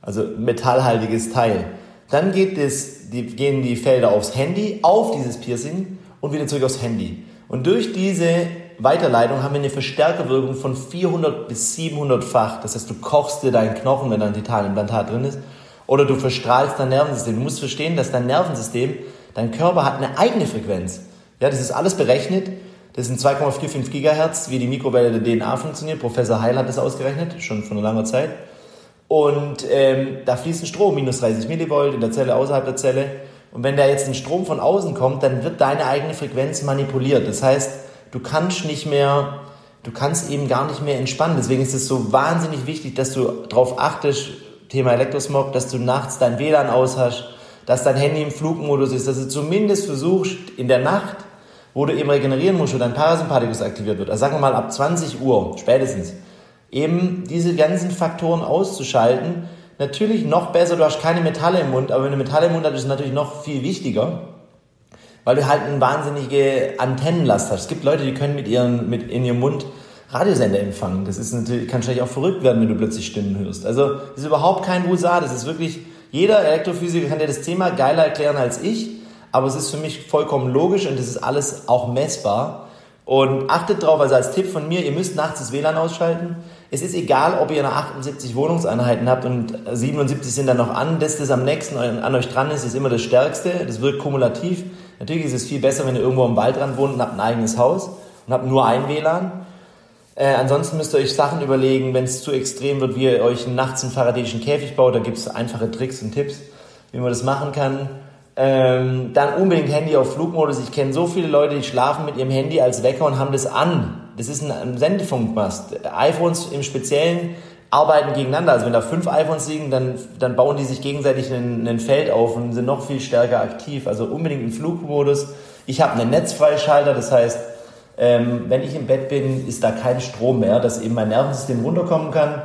also metallhaltiges Teil, dann geht das, die, gehen die Felder aufs Handy, auf dieses Piercing und wieder zurück aufs Handy. Und durch diese Weiterleitung haben wir eine Verstärkerwirkung von 400 bis 700-fach. Das heißt, du kochst dir deinen Knochen, wenn da ein Titanimplantat drin ist, oder du verstrahlst dein Nervensystem. Du musst verstehen, dass dein Nervensystem, dein Körper hat eine eigene Frequenz. Ja, das ist alles berechnet das sind 2,45 Gigahertz, wie die Mikrowelle der DNA funktioniert. Professor Heil hat das ausgerechnet, schon von einer langer Zeit. Und ähm, da fließt ein Strom, minus 30 Millivolt in der Zelle, außerhalb der Zelle. Und wenn da jetzt ein Strom von außen kommt, dann wird deine eigene Frequenz manipuliert. Das heißt, du kannst nicht mehr, du kannst eben gar nicht mehr entspannen. Deswegen ist es so wahnsinnig wichtig, dass du darauf achtest, Thema Elektrosmog, dass du nachts dein WLAN aus hast, dass dein Handy im Flugmodus ist, dass du zumindest versuchst, in der Nacht wo du eben regenerieren musst, wo dein Parasympathikus aktiviert wird, also sagen wir mal ab 20 Uhr spätestens, eben diese ganzen Faktoren auszuschalten. Natürlich noch besser, du hast keine Metalle im Mund, aber wenn du Metalle im Mund hast, ist es natürlich noch viel wichtiger, weil du halt eine wahnsinnige Antennenlast hast. Es gibt Leute, die können mit, ihren, mit in ihrem Mund Radiosender empfangen. Das ist natürlich, kann vielleicht auch verrückt werden, wenn du plötzlich Stimmen hörst. Also, das ist überhaupt kein Wusa, das ist wirklich, jeder Elektrophysiker kann dir das Thema geiler erklären als ich aber es ist für mich vollkommen logisch und es ist alles auch messbar. Und achtet darauf, also als Tipp von mir, ihr müsst nachts das WLAN ausschalten. Es ist egal, ob ihr eine 78 Wohnungseinheiten habt und 77 sind dann noch an. Das, das am nächsten an euch dran ist, ist immer das Stärkste. Das wirkt kumulativ. Natürlich ist es viel besser, wenn ihr irgendwo am Waldrand wohnt und habt ein eigenes Haus und habt nur ein WLAN. Äh, ansonsten müsst ihr euch Sachen überlegen, wenn es zu extrem wird, wie ihr euch nachts einen faradäischen Käfig baut. Da gibt es einfache Tricks und Tipps, wie man das machen kann. Ähm, dann unbedingt Handy auf Flugmodus. Ich kenne so viele Leute, die schlafen mit ihrem Handy als Wecker und haben das an. Das ist ein Sendefunkmast. iPhones im Speziellen arbeiten gegeneinander. Also wenn da fünf iPhones liegen, dann, dann bauen die sich gegenseitig ein Feld auf und sind noch viel stärker aktiv. Also unbedingt im Flugmodus. Ich habe einen Netzfreischalter, das heißt, ähm, wenn ich im Bett bin, ist da kein Strom mehr, dass eben mein Nervensystem runterkommen kann.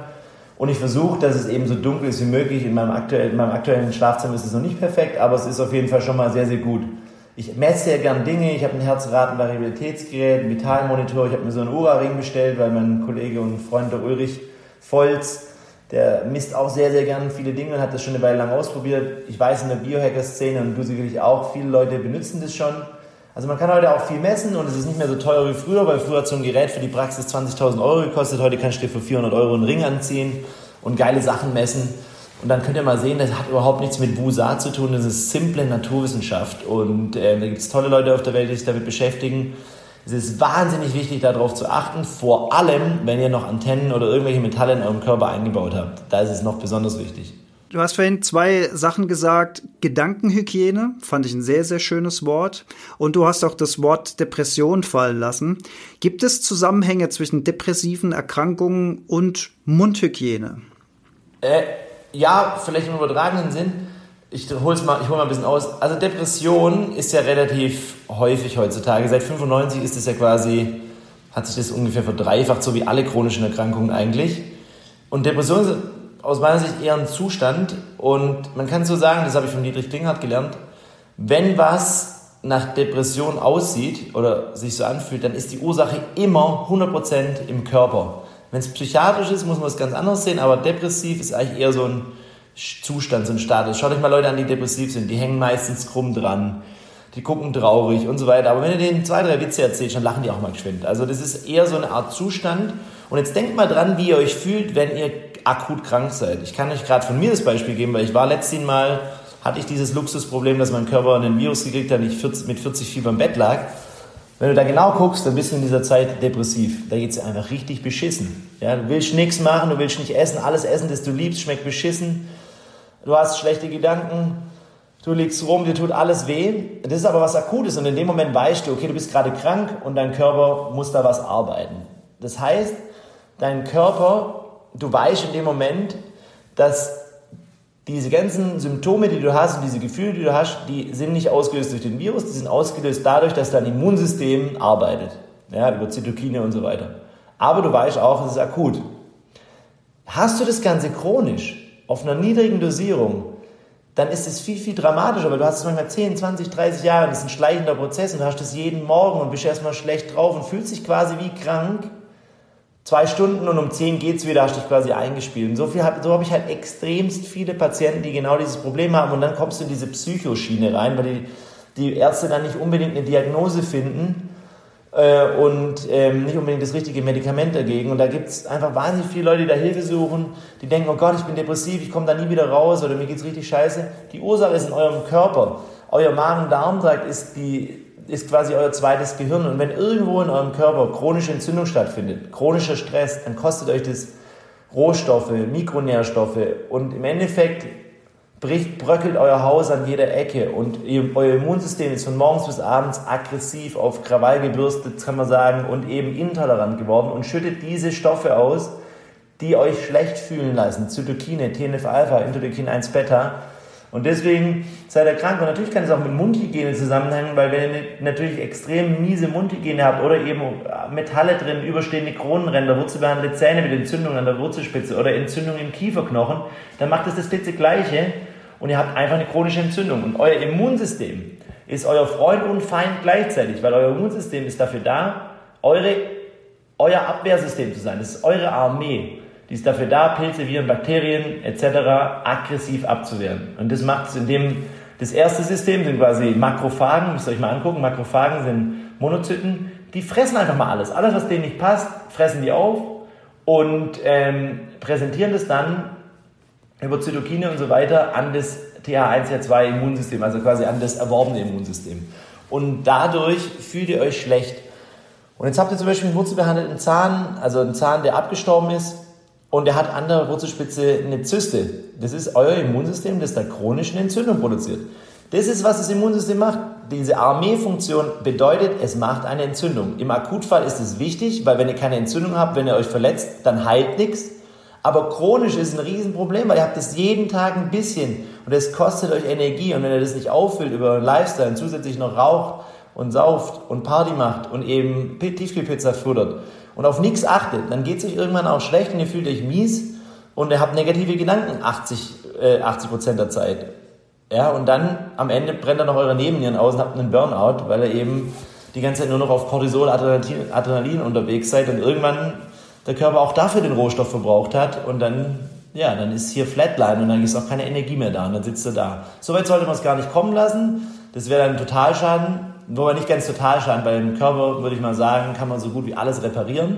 Und ich versuche, dass es eben so dunkel ist wie möglich. In meinem, aktuell, in meinem aktuellen Schlafzimmer ist es noch nicht perfekt, aber es ist auf jeden Fall schon mal sehr, sehr gut. Ich messe sehr gern Dinge. Ich habe ein Herzratenvariabilitätsgerät, einen Vitalmonitor. Ich habe mir so einen Ura-Ring bestellt, weil mein Kollege und Freund der Ulrich Volz, der misst auch sehr, sehr gern viele Dinge und hat das schon eine Weile lang ausprobiert. Ich weiß in der Biohacker-Szene und du sicherlich auch, viele Leute benutzen das schon. Also man kann heute auch viel messen und es ist nicht mehr so teuer wie früher, weil früher hat so ein Gerät für die Praxis 20.000 Euro gekostet. Heute kannst du dir für 400 Euro einen Ring anziehen und geile Sachen messen. Und dann könnt ihr mal sehen, das hat überhaupt nichts mit Wusa zu tun, das ist simple Naturwissenschaft. Und äh, da gibt es tolle Leute auf der Welt, die sich damit beschäftigen. Es ist wahnsinnig wichtig, darauf zu achten, vor allem, wenn ihr noch Antennen oder irgendwelche Metalle in eurem Körper eingebaut habt. Da ist es noch besonders wichtig. Du hast vorhin zwei Sachen gesagt. Gedankenhygiene fand ich ein sehr, sehr schönes Wort. Und du hast auch das Wort Depression fallen lassen. Gibt es Zusammenhänge zwischen depressiven Erkrankungen und Mundhygiene? Äh, ja, vielleicht im übertragenen Sinn. Ich hol's mal, hol mal ein bisschen aus. Also Depression ist ja relativ häufig heutzutage. Seit 95 ist es ja quasi, hat sich das ungefähr verdreifacht, so wie alle chronischen Erkrankungen eigentlich. Und Depression aus meiner Sicht eher ein Zustand. Und man kann so sagen, das habe ich von Dietrich Klinghardt gelernt, wenn was nach Depression aussieht oder sich so anfühlt, dann ist die Ursache immer 100% im Körper. Wenn es psychiatrisch ist, muss man es ganz anders sehen, aber depressiv ist eigentlich eher so ein Zustand, so ein Status. Schaut euch mal Leute an, die depressiv sind, die hängen meistens krumm dran, die gucken traurig und so weiter. Aber wenn ihr denen zwei, drei Witze erzählt, dann lachen die auch mal geschwind. Also das ist eher so eine Art Zustand. Und jetzt denkt mal dran, wie ihr euch fühlt, wenn ihr akut krank seid. Ich kann euch gerade von mir das Beispiel geben, weil ich war letztens Mal, hatte ich dieses Luxusproblem, dass mein Körper einen Virus gekriegt hat und ich mit 40 Fieber im Bett lag. Wenn du da genau guckst, dann bist du in dieser Zeit depressiv. Da geht es einfach richtig beschissen. Ja, du willst nichts machen, du willst nicht essen. Alles Essen, das du liebst, schmeckt beschissen. Du hast schlechte Gedanken. Du liegst rum, dir tut alles weh. Das ist aber was Akutes und in dem Moment weißt du, okay, du bist gerade krank und dein Körper muss da was arbeiten. Das heißt, dein Körper, du weißt in dem Moment, dass diese ganzen Symptome, die du hast und diese Gefühle, die du hast, die sind nicht ausgelöst durch den Virus, die sind ausgelöst dadurch, dass dein Immunsystem arbeitet. Ja, über Zytokine und so weiter. Aber du weißt auch, es ist akut. Hast du das Ganze chronisch, auf einer niedrigen Dosierung, dann ist es viel, viel dramatischer, weil du hast es manchmal 10, 20, 30 Jahre, das ist ein schleichender Prozess und du hast das jeden Morgen und bist erstmal schlecht drauf und fühlst dich quasi wie krank zwei Stunden und um zehn geht's wieder, hast dich quasi eingespielt. Und so, viel hab, so habe ich halt extremst viele Patienten, die genau dieses Problem haben und dann kommst du in diese Psychoschiene rein, weil die, die Ärzte dann nicht unbedingt eine Diagnose finden äh, und ähm, nicht unbedingt das richtige Medikament dagegen. Und da gibt's einfach wahnsinnig viele Leute, die da Hilfe suchen, die denken, oh Gott, ich bin depressiv, ich komme da nie wieder raus oder mir geht's richtig scheiße. Die Ursache ist in eurem Körper. Euer Magen-Darm-Trakt ist die ist quasi euer zweites Gehirn. Und wenn irgendwo in eurem Körper chronische Entzündung stattfindet, chronischer Stress, dann kostet euch das Rohstoffe, Mikronährstoffe und im Endeffekt bricht, bröckelt euer Haus an jeder Ecke und ihr, euer Immunsystem ist von morgens bis abends aggressiv auf Krawall gebürstet, kann man sagen, und eben intolerant geworden und schüttet diese Stoffe aus, die euch schlecht fühlen lassen. Zytokine, TNF-Alpha, Interleukin 1-Beta und deswegen seid ihr krank. Und natürlich kann es auch mit Mundhygiene zusammenhängen, weil wenn ihr natürlich extrem miese Mundhygiene habt oder eben Metalle drin, überstehende Kronenränder, wurzelbehandelte Zähne mit Entzündung an der Wurzelspitze oder Entzündung im Kieferknochen, dann macht es das Gleiche und ihr habt einfach eine chronische Entzündung. Und euer Immunsystem ist euer Freund und Feind gleichzeitig, weil euer Immunsystem ist dafür da, eure, euer Abwehrsystem zu sein. Das ist eure Armee. Die ist dafür da, Pilze, Viren, Bakterien etc. aggressiv abzuwehren. Und das macht es, indem das erste System sind quasi Makrophagen, müsst ihr euch mal angucken. Makrophagen sind Monozyten, die fressen einfach mal alles. Alles, was denen nicht passt, fressen die auf und ähm, präsentieren das dann über Zytokine und so weiter an das TH1-H2 Immunsystem, also quasi an das erworbene Immunsystem. Und dadurch fühlt ihr euch schlecht. Und jetzt habt ihr zum Beispiel einen wurzelbehandelten Zahn, also einen Zahn, der abgestorben ist, und er hat an der Wurzelspitze eine Zyste. Das ist euer Immunsystem, das da chronische Entzündung produziert. Das ist, was das Immunsystem macht. Diese Armeefunktion bedeutet, es macht eine Entzündung. Im Akutfall ist es wichtig, weil wenn ihr keine Entzündung habt, wenn ihr euch verletzt, dann heilt nichts. Aber chronisch ist ein Riesenproblem, weil ihr habt das jeden Tag ein bisschen und es kostet euch Energie. Und wenn ihr das nicht auffüllt über einen Lifestyle und zusätzlich noch raucht und sauft und Party macht und eben Tiefkühlpizza futtert und auf nichts achtet, dann geht es euch irgendwann auch schlecht und ihr fühlt euch mies und ihr habt negative Gedanken 80, äh, 80 Prozent der Zeit. Ja, und dann am Ende brennt er noch eure Nebennieren aus und habt einen Burnout, weil er eben die ganze Zeit nur noch auf Cortisol, Adrenalin, Adrenalin unterwegs seid und irgendwann der Körper auch dafür den Rohstoff verbraucht hat und dann, ja, dann ist hier Flatline und dann ist auch keine Energie mehr da und dann sitzt er da. Soweit sollte man es gar nicht kommen lassen. Das wäre dann Totalschaden. Wobei nicht ganz Totalschaden. Bei dem Körper würde ich mal sagen, kann man so gut wie alles reparieren.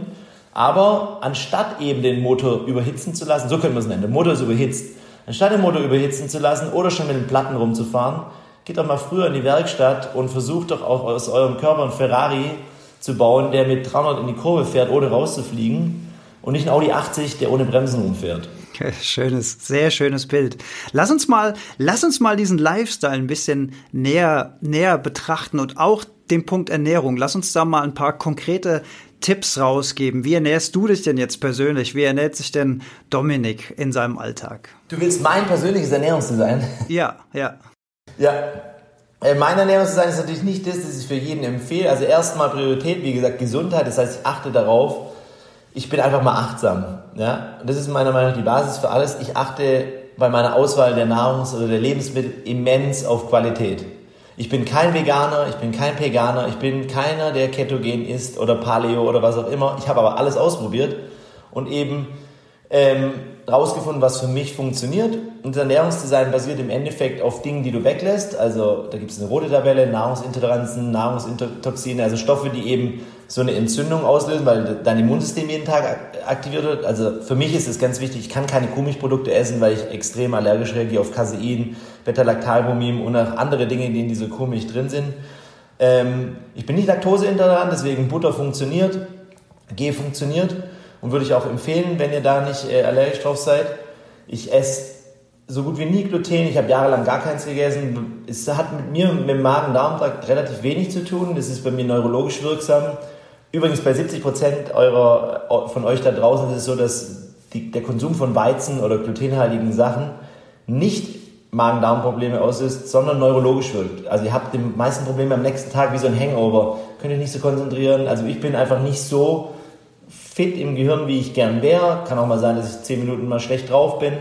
Aber anstatt eben den Motor überhitzen zu lassen, so können wir es nennen, der Motor ist überhitzt, anstatt den Motor überhitzen zu lassen oder schon mit den Platten rumzufahren, geht doch mal früher in die Werkstatt und versucht doch auch aus eurem Körper einen Ferrari zu bauen, der mit 300 in die Kurve fährt, ohne rauszufliegen und nicht ein Audi 80, der ohne Bremsen rumfährt. (laughs) Schönes, sehr schönes Bild. Lass uns mal, lass uns mal diesen Lifestyle ein bisschen näher, näher betrachten und auch den Punkt Ernährung. Lass uns da mal ein paar konkrete Tipps rausgeben. Wie ernährst du dich denn jetzt persönlich? Wie ernährt sich denn Dominik in seinem Alltag? Du willst mein persönliches Ernährungsdesign? (laughs) Ja, ja. Ja, äh, mein Ernährungsdesign ist natürlich nicht das, das ich für jeden empfehle. Also erstmal Priorität, wie gesagt, Gesundheit. Das heißt, ich achte darauf. Ich bin einfach mal achtsam. Ja? Und das ist meiner Meinung nach die Basis für alles. Ich achte bei meiner Auswahl der Nahrungs- oder der Lebensmittel immens auf Qualität. Ich bin kein Veganer, ich bin kein Veganer, ich bin keiner, der ketogen ist oder Paleo oder was auch immer. Ich habe aber alles ausprobiert und eben ähm, rausgefunden, was für mich funktioniert. Und Ernährungsdesign basiert im Endeffekt auf Dingen, die du weglässt. Also da gibt es eine rote Tabelle, Nahrungsintoleranzen, Nahrungstoxine, also Stoffe, die eben so eine Entzündung auslösen, weil dein Immunsystem jeden Tag aktiviert wird. Also für mich ist es ganz wichtig, ich kann keine Kuhmilchprodukte essen, weil ich extrem allergisch reagiere auf Casein, Beta-Lactalbumin und auch andere Dinge, die in dieser Kuhmilch drin sind. Ähm, ich bin nicht laktoseintolerant, deswegen Butter funktioniert, G funktioniert und würde ich auch empfehlen, wenn ihr da nicht äh, allergisch drauf seid. Ich esse so gut wie nie Gluten. Ich habe jahrelang gar keins gegessen. Es hat mit mir, mit dem Magen-Darm-Trakt relativ wenig zu tun. Das ist bei mir neurologisch wirksam. Übrigens bei 70 Prozent eurer, von euch da draußen ist es so, dass die, der Konsum von Weizen oder glutenhaltigen Sachen nicht Magen-Darm-Probleme auslöst, sondern neurologisch wirkt. Also ihr habt die meisten Probleme am nächsten Tag wie so ein Hangover. Könnt ihr nicht so konzentrieren. Also ich bin einfach nicht so fit im Gehirn, wie ich gern wäre. Kann auch mal sein, dass ich zehn Minuten mal schlecht drauf bin.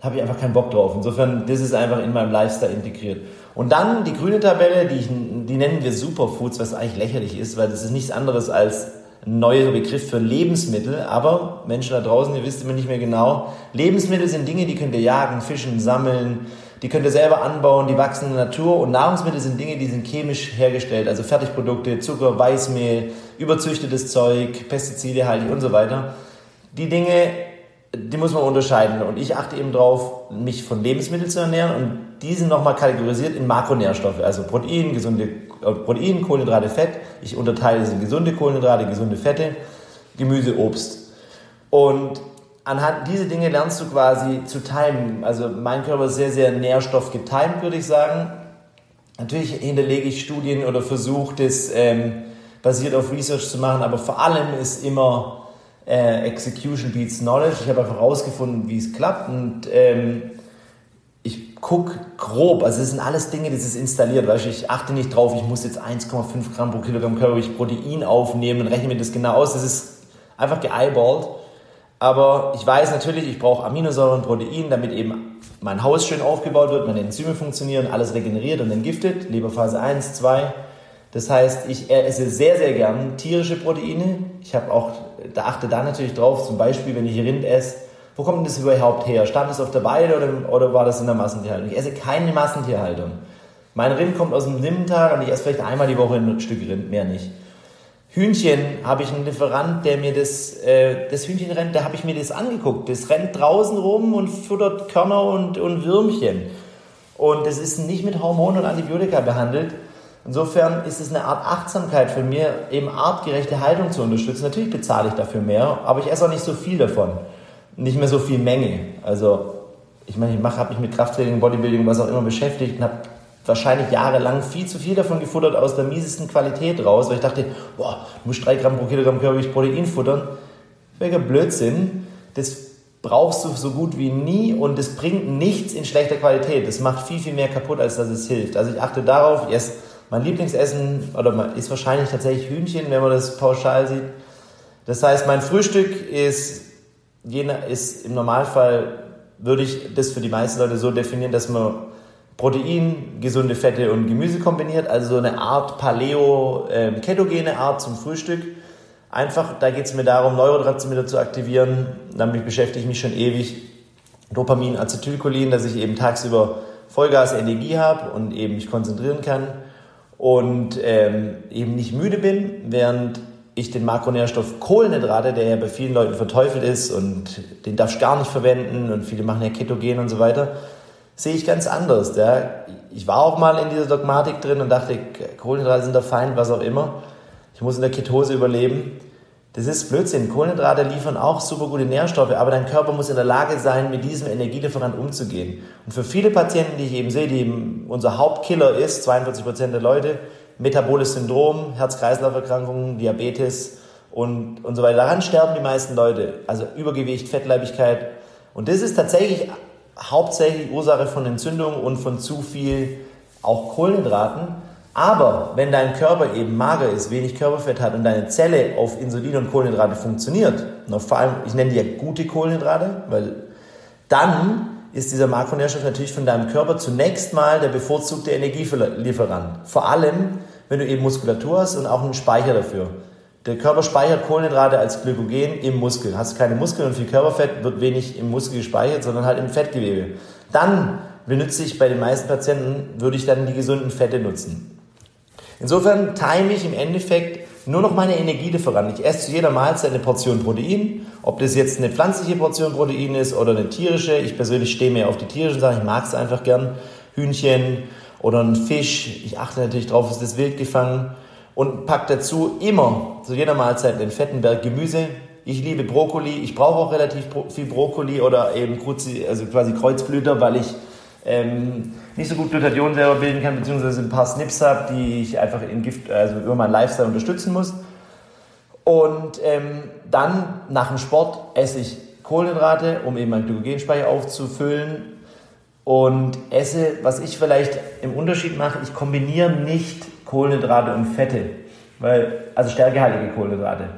Habe ich einfach keinen Bock drauf. Insofern, das ist einfach in meinem Lifestyle integriert. Und dann die grüne Tabelle, die, ich, die nennen wir Superfoods, was eigentlich lächerlich ist, weil das ist nichts anderes als ein neuer Begriff für Lebensmittel. Aber Menschen da draußen, ihr wisst immer nicht mehr genau. Lebensmittel sind Dinge, die könnt ihr jagen, fischen, sammeln, die könnt ihr selber anbauen, die wachsen in der Natur und Nahrungsmittel sind Dinge, die sind chemisch hergestellt, also Fertigprodukte, Zucker, Weißmehl, überzüchtetes Zeug, Pestizide haltig und so weiter. Die Dinge, die muss man unterscheiden und ich achte eben darauf, mich von Lebensmitteln zu ernähren und die sind nochmal kategorisiert in Makronährstoffe, also Protein, gesunde äh, Protein, Kohlenhydrate, Fett. Ich unterteile sie in gesunde Kohlenhydrate, gesunde Fette, Gemüse, Obst. Und anhand dieser Dinge lernst du quasi zu timen. Also mein Körper ist sehr, sehr nährstoffgetimed, würde ich sagen. Natürlich hinterlege ich Studien oder versuche das ähm, basiert auf Research zu machen, aber vor allem ist immer äh, Execution beats Knowledge. Ich habe einfach herausgefunden, wie es klappt und ähm, ich gucke grob, also es sind alles Dinge, das ist installiert, weißt ich achte nicht drauf, ich muss jetzt 1,5 Gramm pro Kilogramm Körpergewicht Protein aufnehmen und rechne mir das genau aus, das ist einfach geeyeballt aber ich weiß natürlich, ich brauche Aminosäuren Protein, damit eben mein Haus schön aufgebaut wird, meine Enzyme funktionieren, alles regeneriert und entgiftet. Leberphase 1, 2. Das heißt, ich esse sehr, sehr gern tierische Proteine. Ich habe auch, da achte da natürlich drauf, zum Beispiel, wenn ich Rind esse, wo kommt das überhaupt her? Stand es auf der Weide oder, oder war das in der Massentierhaltung? Ich esse keine Massentierhaltung. Mein Rind kommt aus dem Limmental und ich esse vielleicht einmal die Woche ein Stück Rind, mehr nicht. Hühnchen habe ich einen Lieferant, der mir das, äh, das Hühnchen rennt, da habe ich mir das angeguckt. Das rennt draußen rum und futtert Körner und, und Würmchen. Und das ist nicht mit Hormonen und Antibiotika behandelt. Insofern ist es eine Art Achtsamkeit für mich, eben artgerechte Haltung zu unterstützen. Natürlich bezahle ich dafür mehr, aber ich esse auch nicht so viel davon. Nicht mehr so viel Menge. Also, ich meine, ich habe mich mit Krafttraining, Bodybuilding, was auch immer beschäftigt und habe wahrscheinlich jahrelang viel zu viel davon gefuttert aus der miesesten Qualität raus, weil ich dachte, boah, du musst 3 Gramm pro Kilogramm Körpergewicht Protein futtern. Welcher Blödsinn. Das brauchst du so gut wie nie und das bringt nichts in schlechter Qualität. Das macht viel, viel mehr kaputt, als dass es hilft. Also ich achte darauf, esse Mein Lieblingsessen oder ist wahrscheinlich tatsächlich Hühnchen, wenn man das pauschal sieht. Das heißt, mein Frühstück ist, ist im Normalfall, würde ich das für die meisten Leute so definieren, dass man Protein, gesunde Fette und Gemüse kombiniert, also so eine Art Paleo-ketogene ähm, Art zum Frühstück. Einfach, da geht es mir darum, Neurotransmitter zu aktivieren. Damit beschäftige ich mich schon ewig. Dopamin, Acetylcholin, dass ich eben tagsüber Vollgas Energie habe und eben mich konzentrieren kann und ähm, eben nicht müde bin, während ich den Makronährstoff Kohlenhydrate, der ja bei vielen Leuten verteufelt ist und den darfst du gar nicht verwenden und viele machen ja Ketogen und so weiter, sehe ich ganz anders. Ja. Ich war auch mal in dieser Dogmatik drin und dachte, Kohlenhydrate sind der Feind, was auch immer. Ich muss in der Ketose überleben. Das ist Blödsinn. Kohlenhydrate liefern auch super gute Nährstoffe, aber dein Körper muss in der Lage sein, mit diesem Energielieferant umzugehen. Und für viele Patienten, die ich eben sehe, die eben unser Hauptkiller ist, 42 Prozent der Leute, metaboles Syndrom, Herz-Kreislauf-Erkrankungen, Diabetes und, und so weiter. Daran sterben die meisten Leute. Also Übergewicht, Fettleibigkeit. Und das ist tatsächlich hauptsächlich Ursache von Entzündungen und von zu viel auch Kohlenhydraten. Aber wenn dein Körper eben mager ist, wenig Körperfett hat und deine Zelle auf Insulin und Kohlenhydrate funktioniert, vor allem, ich nenne die ja gute Kohlenhydrate, weil dann ist dieser Makronährstoff natürlich von deinem Körper zunächst mal der bevorzugte Energielieferant. Vor allem, wenn du eben Muskulatur hast und auch einen Speicher dafür. Der Körper speichert Kohlenhydrate als Glykogen im Muskel. Hast keine Muskeln und viel Körperfett, wird wenig im Muskel gespeichert, sondern halt im Fettgewebe. Dann benutze ich bei den meisten Patienten, würde ich dann die gesunden Fette nutzen. Insofern time ich im Endeffekt nur noch meine Energielieferanten. Ich esse zu jeder Mahlzeit eine Portion Protein. Ob das jetzt eine pflanzliche Portion Protein ist oder eine tierische. Ich persönlich stehe mehr auf die tierischen Sachen. Ich mag es einfach gern. Hühnchen oder ein Fisch. Ich achte natürlich darauf, ist das wild gefangen. Und pack dazu immer zu jeder Mahlzeit einen fetten Berg Gemüse. Ich liebe Brokkoli. Ich brauche auch relativ viel Brokkoli oder eben also quasi Kreuzblüter, weil ich ähm, nicht so gut Glutathion selber bilden kann, beziehungsweise ein paar Snips habe, die ich einfach in Gift, also über meinen Lifestyle unterstützen muss. Und ähm, dann nach dem Sport esse ich Kohlenhydrate, um eben meinen Glykogenspeicher aufzufüllen. Und esse, was ich vielleicht im Unterschied mache, ich kombiniere nicht Kohlenhydrate und Fette, weil, also stärkehaltige Kohlenhydrate.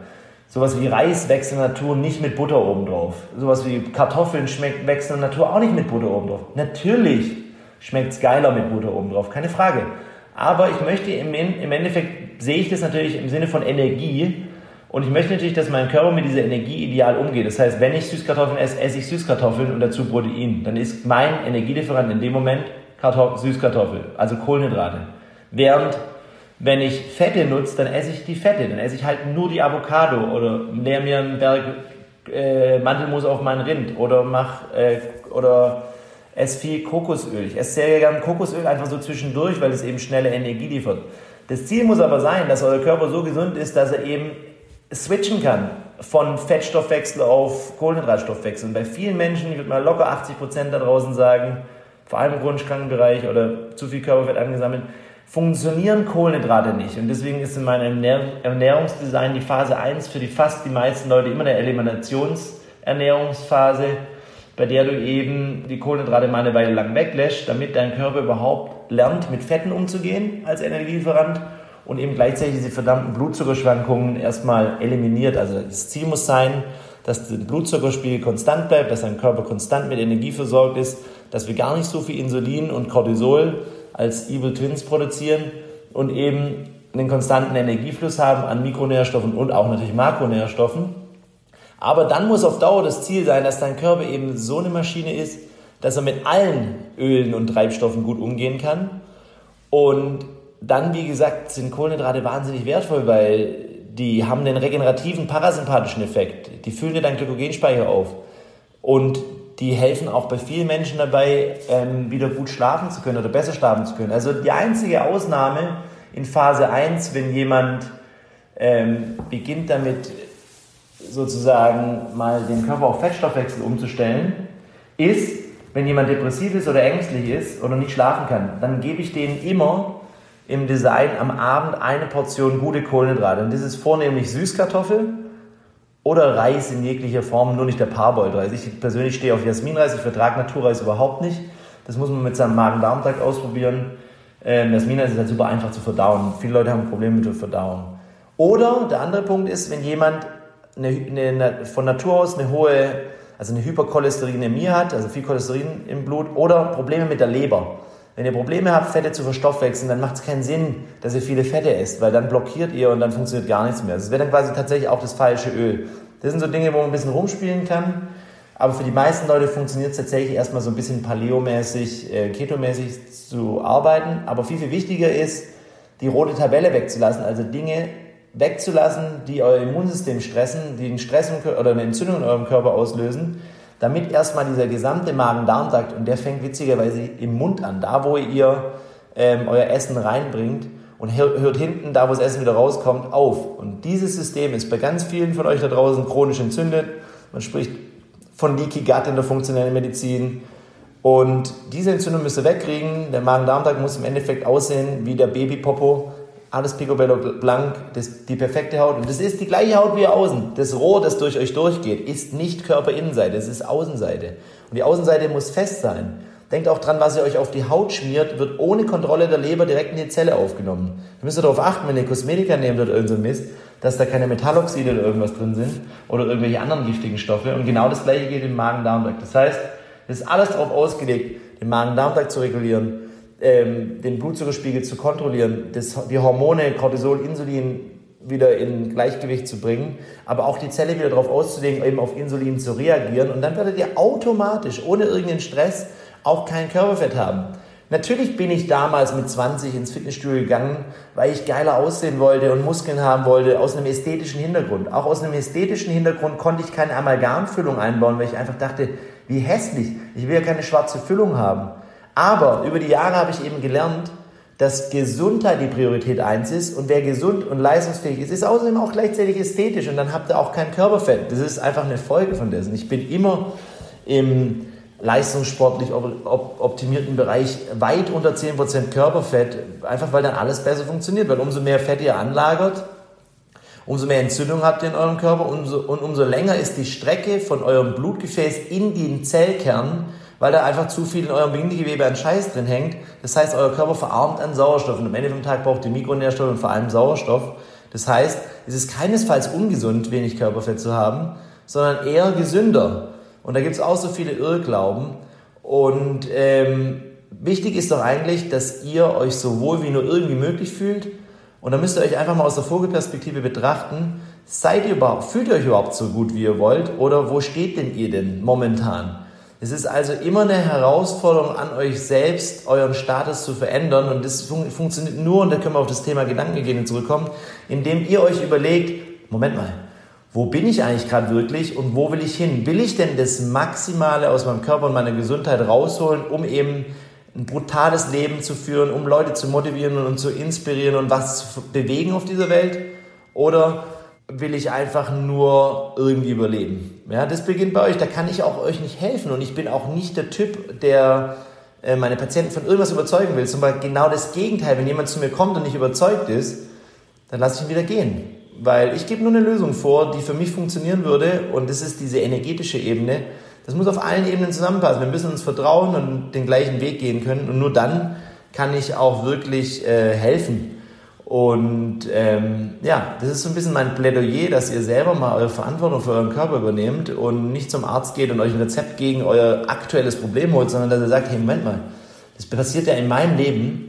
Sowas wie Reis wächst in der Natur nicht mit Butter oben drauf. Sowas wie Kartoffeln schmeckt, wächst in der Natur auch nicht mit Butter oben drauf. Natürlich schmeckt es geiler mit Butter oben drauf, keine Frage. Aber ich möchte im, im Endeffekt, sehe ich das natürlich im Sinne von Energie. Und ich möchte natürlich, dass mein Körper mit dieser Energie ideal umgeht. Das heißt, wenn ich Süßkartoffeln esse, esse ich Süßkartoffeln und dazu Protein. Dann ist mein Energielieferant in dem Moment Kartoffel, Süßkartoffel, also Kohlenhydrate. Während wenn ich Fette nutze, dann esse ich die Fette. Dann esse ich halt nur die Avocado oder leer mir einen Berg äh, Mandelmus auf meinen Rind oder mach äh, oder esse viel Kokosöl. Ich esse sehr gerne Kokosöl einfach so zwischendurch, weil es eben schnelle Energie liefert. Das Ziel muss aber sein, dass euer Körper so gesund ist, dass er eben switchen kann von Fettstoffwechsel auf Kohlenhydratstoffwechsel. Und bei vielen Menschen, ich würde mal locker 80% da draußen sagen, vor allem im Grundkrankenbereich oder zu viel Körperfett angesammelt, funktionieren Kohlenhydrate nicht. Und deswegen ist in meinem Ernährungsdesign die Phase 1 für die fast die meisten Leute immer eine Eliminationsernährungsphase, bei der du eben die Kohlenhydrate mal eine Weile lang weglässt, damit dein Körper überhaupt lernt, mit Fetten umzugehen als Energielieferant und eben gleichzeitig diese verdammten Blutzuckerschwankungen erstmal eliminiert. Also das Ziel muss sein, dass der Blutzuckerspiegel konstant bleibt, dass dein Körper konstant mit Energie versorgt ist, dass wir gar nicht so viel Insulin und Cortisol als Evil Twins produzieren und eben einen konstanten Energiefluss haben an Mikronährstoffen und auch natürlich Makronährstoffen. Aber dann muss auf Dauer das Ziel sein, dass dein Körper eben so eine Maschine ist, dass er mit allen Ölen und Treibstoffen gut umgehen kann. Und dann, wie gesagt, sind Kohlenhydrate wahnsinnig wertvoll, weil die haben den regenerativen parasympathischen Effekt. Die füllen dir deinen Glykogenspeicher auf. Und die helfen auch bei vielen Menschen dabei, ähm, wieder gut schlafen zu können oder besser schlafen zu können. Also die einzige Ausnahme in Phase 1, wenn jemand ähm, beginnt damit sozusagen mal den Körper auf Fettstoffwechsel umzustellen, ist, wenn jemand depressiv ist oder ängstlich ist oder nicht schlafen kann, dann gebe ich denen immer im Design am Abend eine Portion gute Kohlenhydrate. Und das ist vornehmlich Süßkartoffel, oder Reis in jeglicher Form, nur nicht der Parboiled-Reis. Ich persönlich stehe auf Jasminreis, ich vertrage Naturreis überhaupt nicht. Das muss man mit seinem Magen-Darm-Trakt ausprobieren. Ähm, Jasmina ist halt super einfach zu verdauen. Viele Leute haben Probleme mit der Verdauung. Oder der andere Punkt ist, wenn jemand eine, eine, von Natur aus eine hohe, also eine Hypercholesterinämie hat, also viel Cholesterin im Blut, oder Probleme mit der Leber. Wenn ihr Probleme habt, Fette zu verstoffwechseln, dann macht es keinen Sinn, dass ihr viele Fette esst, weil dann blockiert ihr und dann funktioniert gar nichts mehr. Das wäre dann quasi tatsächlich auch das falsche Öl. Das sind so Dinge, wo man ein bisschen rumspielen kann. Aber für die meisten Leute funktioniert es tatsächlich erstmal so ein bisschen paleo-mäßig, äh, keto-mäßig zu arbeiten. Aber viel, viel wichtiger ist, die rote Tabelle wegzulassen, also Dinge wegzulassen, die euer Immunsystem stressen, die einen Stress oder eine Entzündung in eurem Körper auslösen, damit erstmal dieser gesamte Magen-Darm-Trakt, und der fängt witzigerweise im Mund an, da wo ihr ähm, euer Essen reinbringt, und hört hinten, da wo das Essen wieder rauskommt, auf. Und dieses System ist bei ganz vielen von euch da draußen chronisch entzündet. Man spricht von Leaky Gut in der funktionellen Medizin. Und diese Entzündung müsst ihr wegkriegen. Der Magen-Darm-Trakt muss im Endeffekt aussehen wie der Babypopo. Alles picobello blank, das, die perfekte Haut. Und das ist die gleiche Haut wie außen. Das Rohr, das durch euch durchgeht, ist nicht Körperinnenseite, es ist Außenseite. Und die Außenseite muss fest sein. Denkt auch dran, was ihr euch auf die Haut schmiert, wird ohne Kontrolle der Leber direkt in die Zelle aufgenommen. Da müsst ihr darauf achten, wenn ihr Kosmetika nehmt oder irgend so Mist, dass da keine Metalloxide oder irgendwas drin sind oder irgendwelche anderen giftigen Stoffe. Und genau das gleiche geht im Magen-Darm-Trakt. Das heißt, es ist alles darauf ausgelegt, den Magen-Darm-Trakt zu regulieren, ähm, den Blutzuckerspiegel zu kontrollieren, das, die Hormone Cortisol, Insulin wieder in Gleichgewicht zu bringen, aber auch die Zelle wieder darauf auszulegen, eben auf Insulin zu reagieren. Und dann werdet ihr automatisch, ohne irgendeinen Stress, auch kein Körperfett haben. Natürlich bin ich damals mit 20 ins Fitnessstudio gegangen, weil ich geiler aussehen wollte und Muskeln haben wollte, aus einem ästhetischen Hintergrund. Auch aus einem ästhetischen Hintergrund konnte ich keine Amalgamfüllung einbauen, weil ich einfach dachte, wie hässlich, ich will ja keine schwarze Füllung haben. Aber über die Jahre habe ich eben gelernt, dass Gesundheit die Priorität eins ist und wer gesund und leistungsfähig ist, ist außerdem auch gleichzeitig ästhetisch und dann habt ihr auch kein Körperfett. Das ist einfach eine Folge von dessen. Ich bin immer im leistungssportlich optimierten Bereich weit unter 10% Körperfett, einfach weil dann alles besser funktioniert. Weil umso mehr Fett ihr anlagert, umso mehr Entzündung habt ihr in eurem Körper umso, und umso länger ist die Strecke von eurem Blutgefäß in den Zellkern, weil da einfach zu viel in eurem Bindegewebe an Scheiß drin hängt. Das heißt, euer Körper verarmt an Sauerstoff und am Ende vom Tag braucht ihr Mikronährstoffe und vor allem Sauerstoff. Das heißt, es ist keinesfalls ungesund, wenig Körperfett zu haben, sondern eher gesünder. Und da gibt es auch so viele Irrglauben. Und ähm, wichtig ist doch eigentlich, dass ihr euch so wohl wie nur irgendwie möglich fühlt. Und da müsst ihr euch einfach mal aus der Vogelperspektive betrachten. Seid ihr überhaupt, fühlt ihr euch überhaupt so gut, wie ihr wollt? Oder wo steht denn ihr denn momentan? Es ist also immer eine Herausforderung an euch selbst, euren Status zu verändern. Und das fun funktioniert nur, und da können wir auf das Thema Gedankengene zurückkommen, indem ihr euch überlegt, Moment mal, wo bin ich eigentlich gerade wirklich und wo will ich hin? Will ich denn das Maximale aus meinem Körper und meiner Gesundheit rausholen, um eben ein brutales Leben zu führen, um Leute zu motivieren und zu inspirieren und was zu bewegen auf dieser Welt? Oder will ich einfach nur irgendwie überleben? Ja, das beginnt bei euch. Da kann ich auch euch nicht helfen und ich bin auch nicht der Typ, der äh, meine Patienten von irgendwas überzeugen will. Zum Beispiel genau das Gegenteil. Wenn jemand zu mir kommt und nicht überzeugt ist, dann lasse ich ihn wieder gehen. Weil ich gebe nur eine Lösung vor, die für mich funktionieren würde und das ist diese energetische Ebene. Das muss auf allen Ebenen zusammenpassen. Wir müssen uns vertrauen und den gleichen Weg gehen können und nur dann kann ich auch wirklich äh, helfen. Und ähm, ja, das ist so ein bisschen mein Plädoyer, dass ihr selber mal eure Verantwortung für euren Körper übernehmt und nicht zum Arzt geht und euch ein Rezept gegen euer aktuelles Problem holt, sondern dass ihr sagt, hey, Moment mal, das passiert ja in meinem Leben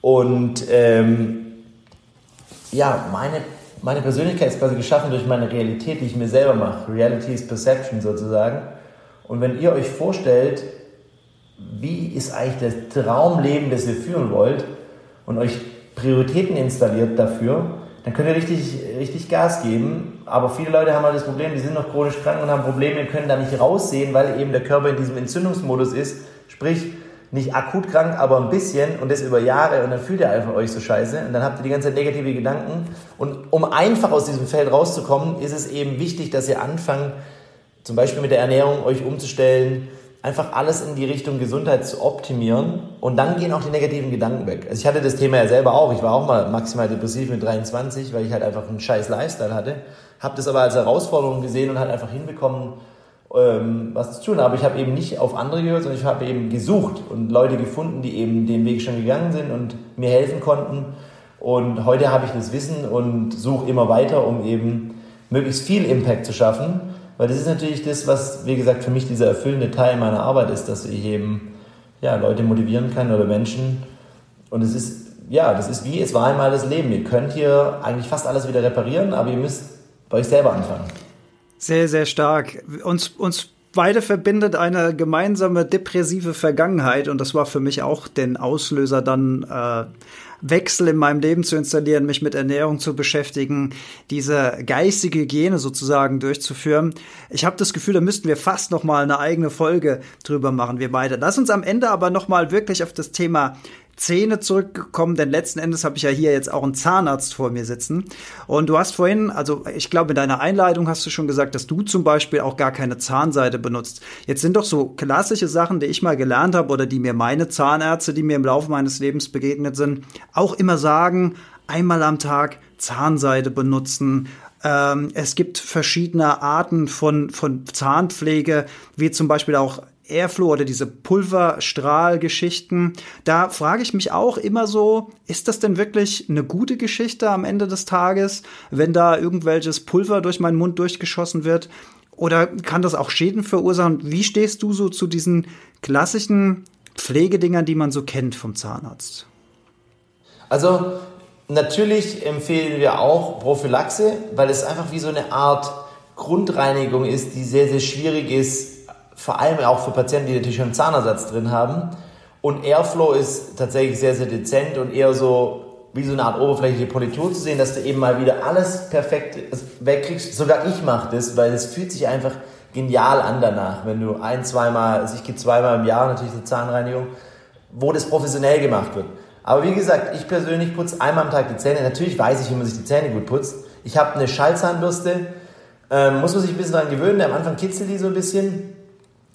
und ähm, ja, meine meine Persönlichkeit ist quasi geschaffen durch meine Realität, die ich mir selber mache. Reality is Perception sozusagen. Und wenn ihr euch vorstellt, wie ist eigentlich das Traumleben, das ihr führen wollt und euch Prioritäten installiert dafür, dann könnt ihr richtig, richtig Gas geben. Aber viele Leute haben halt das Problem, die sind noch chronisch krank und haben Probleme, können da nicht raussehen, weil eben der Körper in diesem Entzündungsmodus ist. Sprich, nicht akut krank, aber ein bisschen und das über Jahre und dann fühlt ihr einfach euch so scheiße und dann habt ihr die ganze Zeit negative Gedanken. Und um einfach aus diesem Feld rauszukommen, ist es eben wichtig, dass ihr anfangt, zum Beispiel mit der Ernährung euch umzustellen, einfach alles in die Richtung Gesundheit zu optimieren und dann gehen auch die negativen Gedanken weg. Also ich hatte das Thema ja selber auch. Ich war auch mal maximal depressiv mit 23, weil ich halt einfach einen scheiß Lifestyle hatte. Habe das aber als Herausforderung gesehen und halt einfach hinbekommen, ähm, was zu tun. Aber ich habe eben nicht auf andere gehört, sondern ich habe eben gesucht und Leute gefunden, die eben den Weg schon gegangen sind und mir helfen konnten. Und heute habe ich das Wissen und suche immer weiter, um eben möglichst viel Impact zu schaffen. Weil das ist natürlich das, was, wie gesagt, für mich dieser erfüllende Teil meiner Arbeit ist, dass ich eben ja, Leute motivieren kann oder Menschen. Und es ist, ja, das ist wie, es war einmal das Leben. Ihr könnt hier eigentlich fast alles wieder reparieren, aber ihr müsst bei euch selber anfangen. Sehr, sehr stark. Uns, uns beide verbindet eine gemeinsame depressive Vergangenheit und das war für mich auch den Auslöser dann äh, Wechsel in meinem Leben zu installieren, mich mit Ernährung zu beschäftigen, diese geistige Hygiene sozusagen durchzuführen. Ich habe das Gefühl, da müssten wir fast noch mal eine eigene Folge drüber machen, wir beide. Lass uns am Ende aber noch mal wirklich auf das Thema Zähne zurückgekommen, denn letzten Endes habe ich ja hier jetzt auch einen Zahnarzt vor mir sitzen. Und du hast vorhin, also ich glaube, in deiner Einleitung hast du schon gesagt, dass du zum Beispiel auch gar keine Zahnseide benutzt. Jetzt sind doch so klassische Sachen, die ich mal gelernt habe oder die mir meine Zahnärzte, die mir im Laufe meines Lebens begegnet sind, auch immer sagen, einmal am Tag Zahnseide benutzen, ähm, es gibt verschiedene Arten von, von Zahnpflege, wie zum Beispiel auch Airflow oder diese Pulverstrahlgeschichten, da frage ich mich auch immer so, ist das denn wirklich eine gute Geschichte am Ende des Tages, wenn da irgendwelches Pulver durch meinen Mund durchgeschossen wird? Oder kann das auch Schäden verursachen? Wie stehst du so zu diesen klassischen Pflegedingern, die man so kennt vom Zahnarzt? Also natürlich empfehlen wir auch Prophylaxe, weil es einfach wie so eine Art Grundreinigung ist, die sehr, sehr schwierig ist vor allem auch für Patienten, die natürlich schon einen Zahnersatz drin haben. Und Airflow ist tatsächlich sehr, sehr dezent und eher so wie so eine Art oberflächliche Politur zu sehen, dass du eben mal wieder alles perfekt wegkriegst. Sogar ich mache das, weil es fühlt sich einfach genial an danach, wenn du ein, zweimal, also ich gehe zweimal im Jahr natürlich zur Zahnreinigung, wo das professionell gemacht wird. Aber wie gesagt, ich persönlich putze einmal am Tag die Zähne. Natürlich weiß ich, wie man sich die Zähne gut putzt. Ich habe eine Schallzahnbürste, ähm, muss man sich ein bisschen daran gewöhnen. Am Anfang kitzelt die so ein bisschen.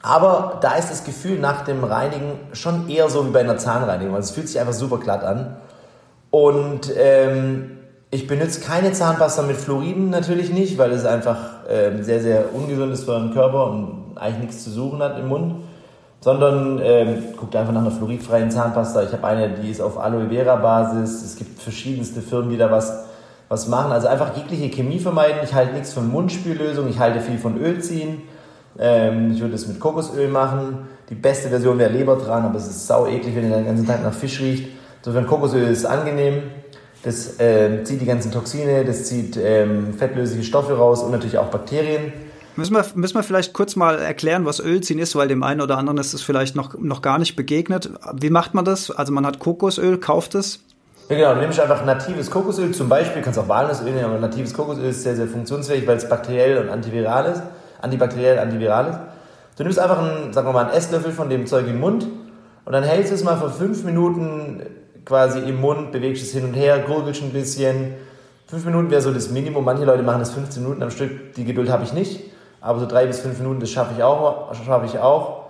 Aber da ist das Gefühl nach dem Reinigen schon eher so wie bei einer Zahnreinigung. Also es fühlt sich einfach super glatt an. Und ähm, ich benutze keine Zahnpasta mit Fluoriden natürlich nicht, weil es einfach ähm, sehr, sehr ungesund ist für den Körper und eigentlich nichts zu suchen hat im Mund. Sondern ähm, guckt einfach nach einer fluoridfreien Zahnpasta. Ich habe eine, die ist auf Aloe Vera Basis. Es gibt verschiedenste Firmen, die da was, was machen. Also einfach jegliche Chemie vermeiden. Ich halte nichts von Mundspüllösung. Ich halte viel von Öl ziehen. Ähm, ich würde es mit Kokosöl machen. Die beste Version wäre Leber dran, aber es ist sau eklig, wenn ihr den ganzen Tag nach Fisch riecht. Insofern Kokosöl ist angenehm. Das äh, zieht die ganzen Toxine, das zieht ähm, fettlösliche Stoffe raus und natürlich auch Bakterien. Müssen wir, müssen wir vielleicht kurz mal erklären, was Ölziehen ist, weil dem einen oder anderen ist es vielleicht noch, noch gar nicht begegnet. Wie macht man das? Also man hat Kokosöl, kauft es? Ja, genau, du nimmst einfach natives Kokosöl zum Beispiel, kannst auch Walnussöl nehmen, aber natives Kokosöl ist sehr, sehr funktionsfähig, weil es bakteriell und antiviral ist antibakteriell, antiviral ist. Du nimmst einfach einen, sagen wir mal, einen Esslöffel von dem Zeug im Mund und dann hältst du es mal für fünf Minuten quasi im Mund, bewegst es hin und her, gurgelst ein bisschen. Fünf Minuten wäre so das Minimum. Manche Leute machen das 15 Minuten am Stück. Die Geduld habe ich nicht. Aber so drei bis fünf Minuten, das schaffe ich auch. Schaffe ich auch.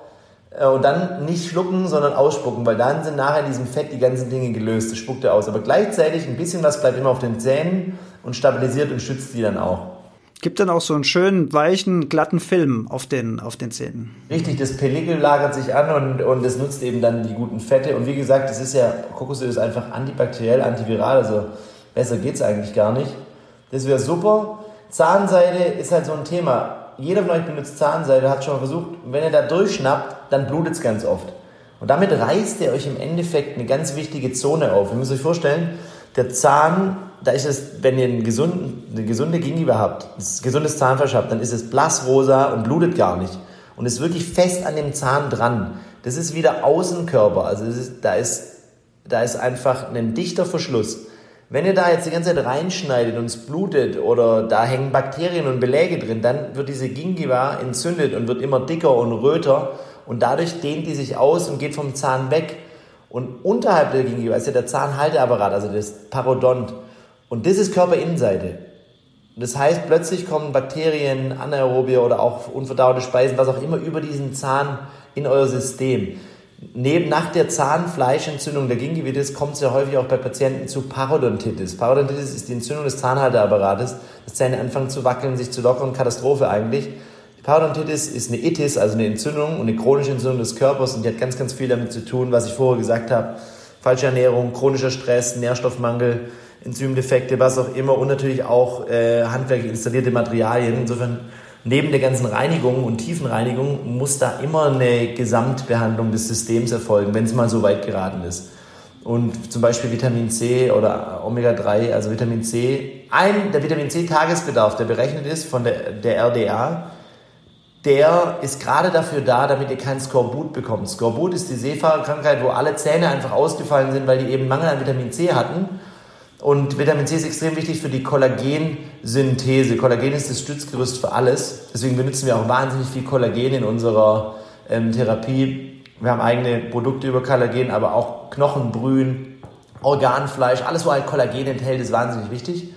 Äh, und dann nicht schlucken, sondern ausspucken, weil dann sind nachher in diesem Fett die ganzen Dinge gelöst. Das spuckt er aus. Aber gleichzeitig ein bisschen was bleibt immer auf den Zähnen und stabilisiert und schützt die dann auch. Gibt dann auch so einen schönen, weichen, glatten Film auf den, auf den Zähnen. Richtig, das Pellikel lagert sich an und, und das nutzt eben dann die guten Fette. Und wie gesagt, das ist ja, Kokosöl ist einfach antibakteriell, antiviral, also besser geht es eigentlich gar nicht. Das wäre super. Zahnseide ist halt so ein Thema. Jeder von euch benutzt Zahnseide, hat schon mal versucht, wenn ihr da durchschnappt, dann blutet es ganz oft. Und damit reißt ihr euch im Endeffekt eine ganz wichtige Zone auf. Ihr müsst euch vorstellen, der Zahn da ist es, wenn ihr einen gesunden, eine gesunde Gingiva habt, ein gesundes Zahnfleisch habt, dann ist es blassrosa und blutet gar nicht. Und ist wirklich fest an dem Zahn dran. Das ist wie der Außenkörper. Also ist, da, ist, da ist einfach ein dichter Verschluss. Wenn ihr da jetzt die ganze Zeit reinschneidet und es blutet oder da hängen Bakterien und Beläge drin, dann wird diese Gingiva entzündet und wird immer dicker und röter und dadurch dehnt die sich aus und geht vom Zahn weg. Und unterhalb der Gingiva ist ja der Zahnhalteapparat, also das Parodont. Und das ist Körperinnenseite. Das heißt, plötzlich kommen Bakterien, Anaerobie oder auch unverdaute Speisen, was auch immer, über diesen Zahn in euer System. Neben, nach der Zahnfleischentzündung der Gingivitis kommt es ja häufig auch bei Patienten zu Parodontitis. Parodontitis ist die Entzündung des Zahnhalteapparates, dass Zähne anfangen zu wackeln, sich zu lockern, Katastrophe eigentlich. Die Parodontitis ist eine Itis, also eine Entzündung und eine chronische Entzündung des Körpers und die hat ganz, ganz viel damit zu tun, was ich vorher gesagt habe. Falsche Ernährung, chronischer Stress, Nährstoffmangel, Enzymdefekte, was auch immer und natürlich auch äh, handwerklich installierte Materialien. Insofern neben der ganzen Reinigung und Tiefenreinigung muss da immer eine Gesamtbehandlung des Systems erfolgen, wenn es mal so weit geraten ist. Und zum Beispiel Vitamin C oder Omega-3, also Vitamin C, ein, der Vitamin C-Tagesbedarf, der berechnet ist von der, der RDA, der ist gerade dafür da, damit ihr kein Skorbut bekommt. Skorbut ist die Seefahrerkrankheit, wo alle Zähne einfach ausgefallen sind, weil die eben Mangel an Vitamin C hatten. Und Vitamin C ist extrem wichtig für die Kollagensynthese. Kollagen ist das Stützgerüst für alles. Deswegen benutzen wir auch wahnsinnig viel Kollagen in unserer ähm, Therapie. Wir haben eigene Produkte über Kollagen, aber auch Knochenbrühen, Organfleisch, alles, wo halt Kollagen enthält, ist wahnsinnig wichtig.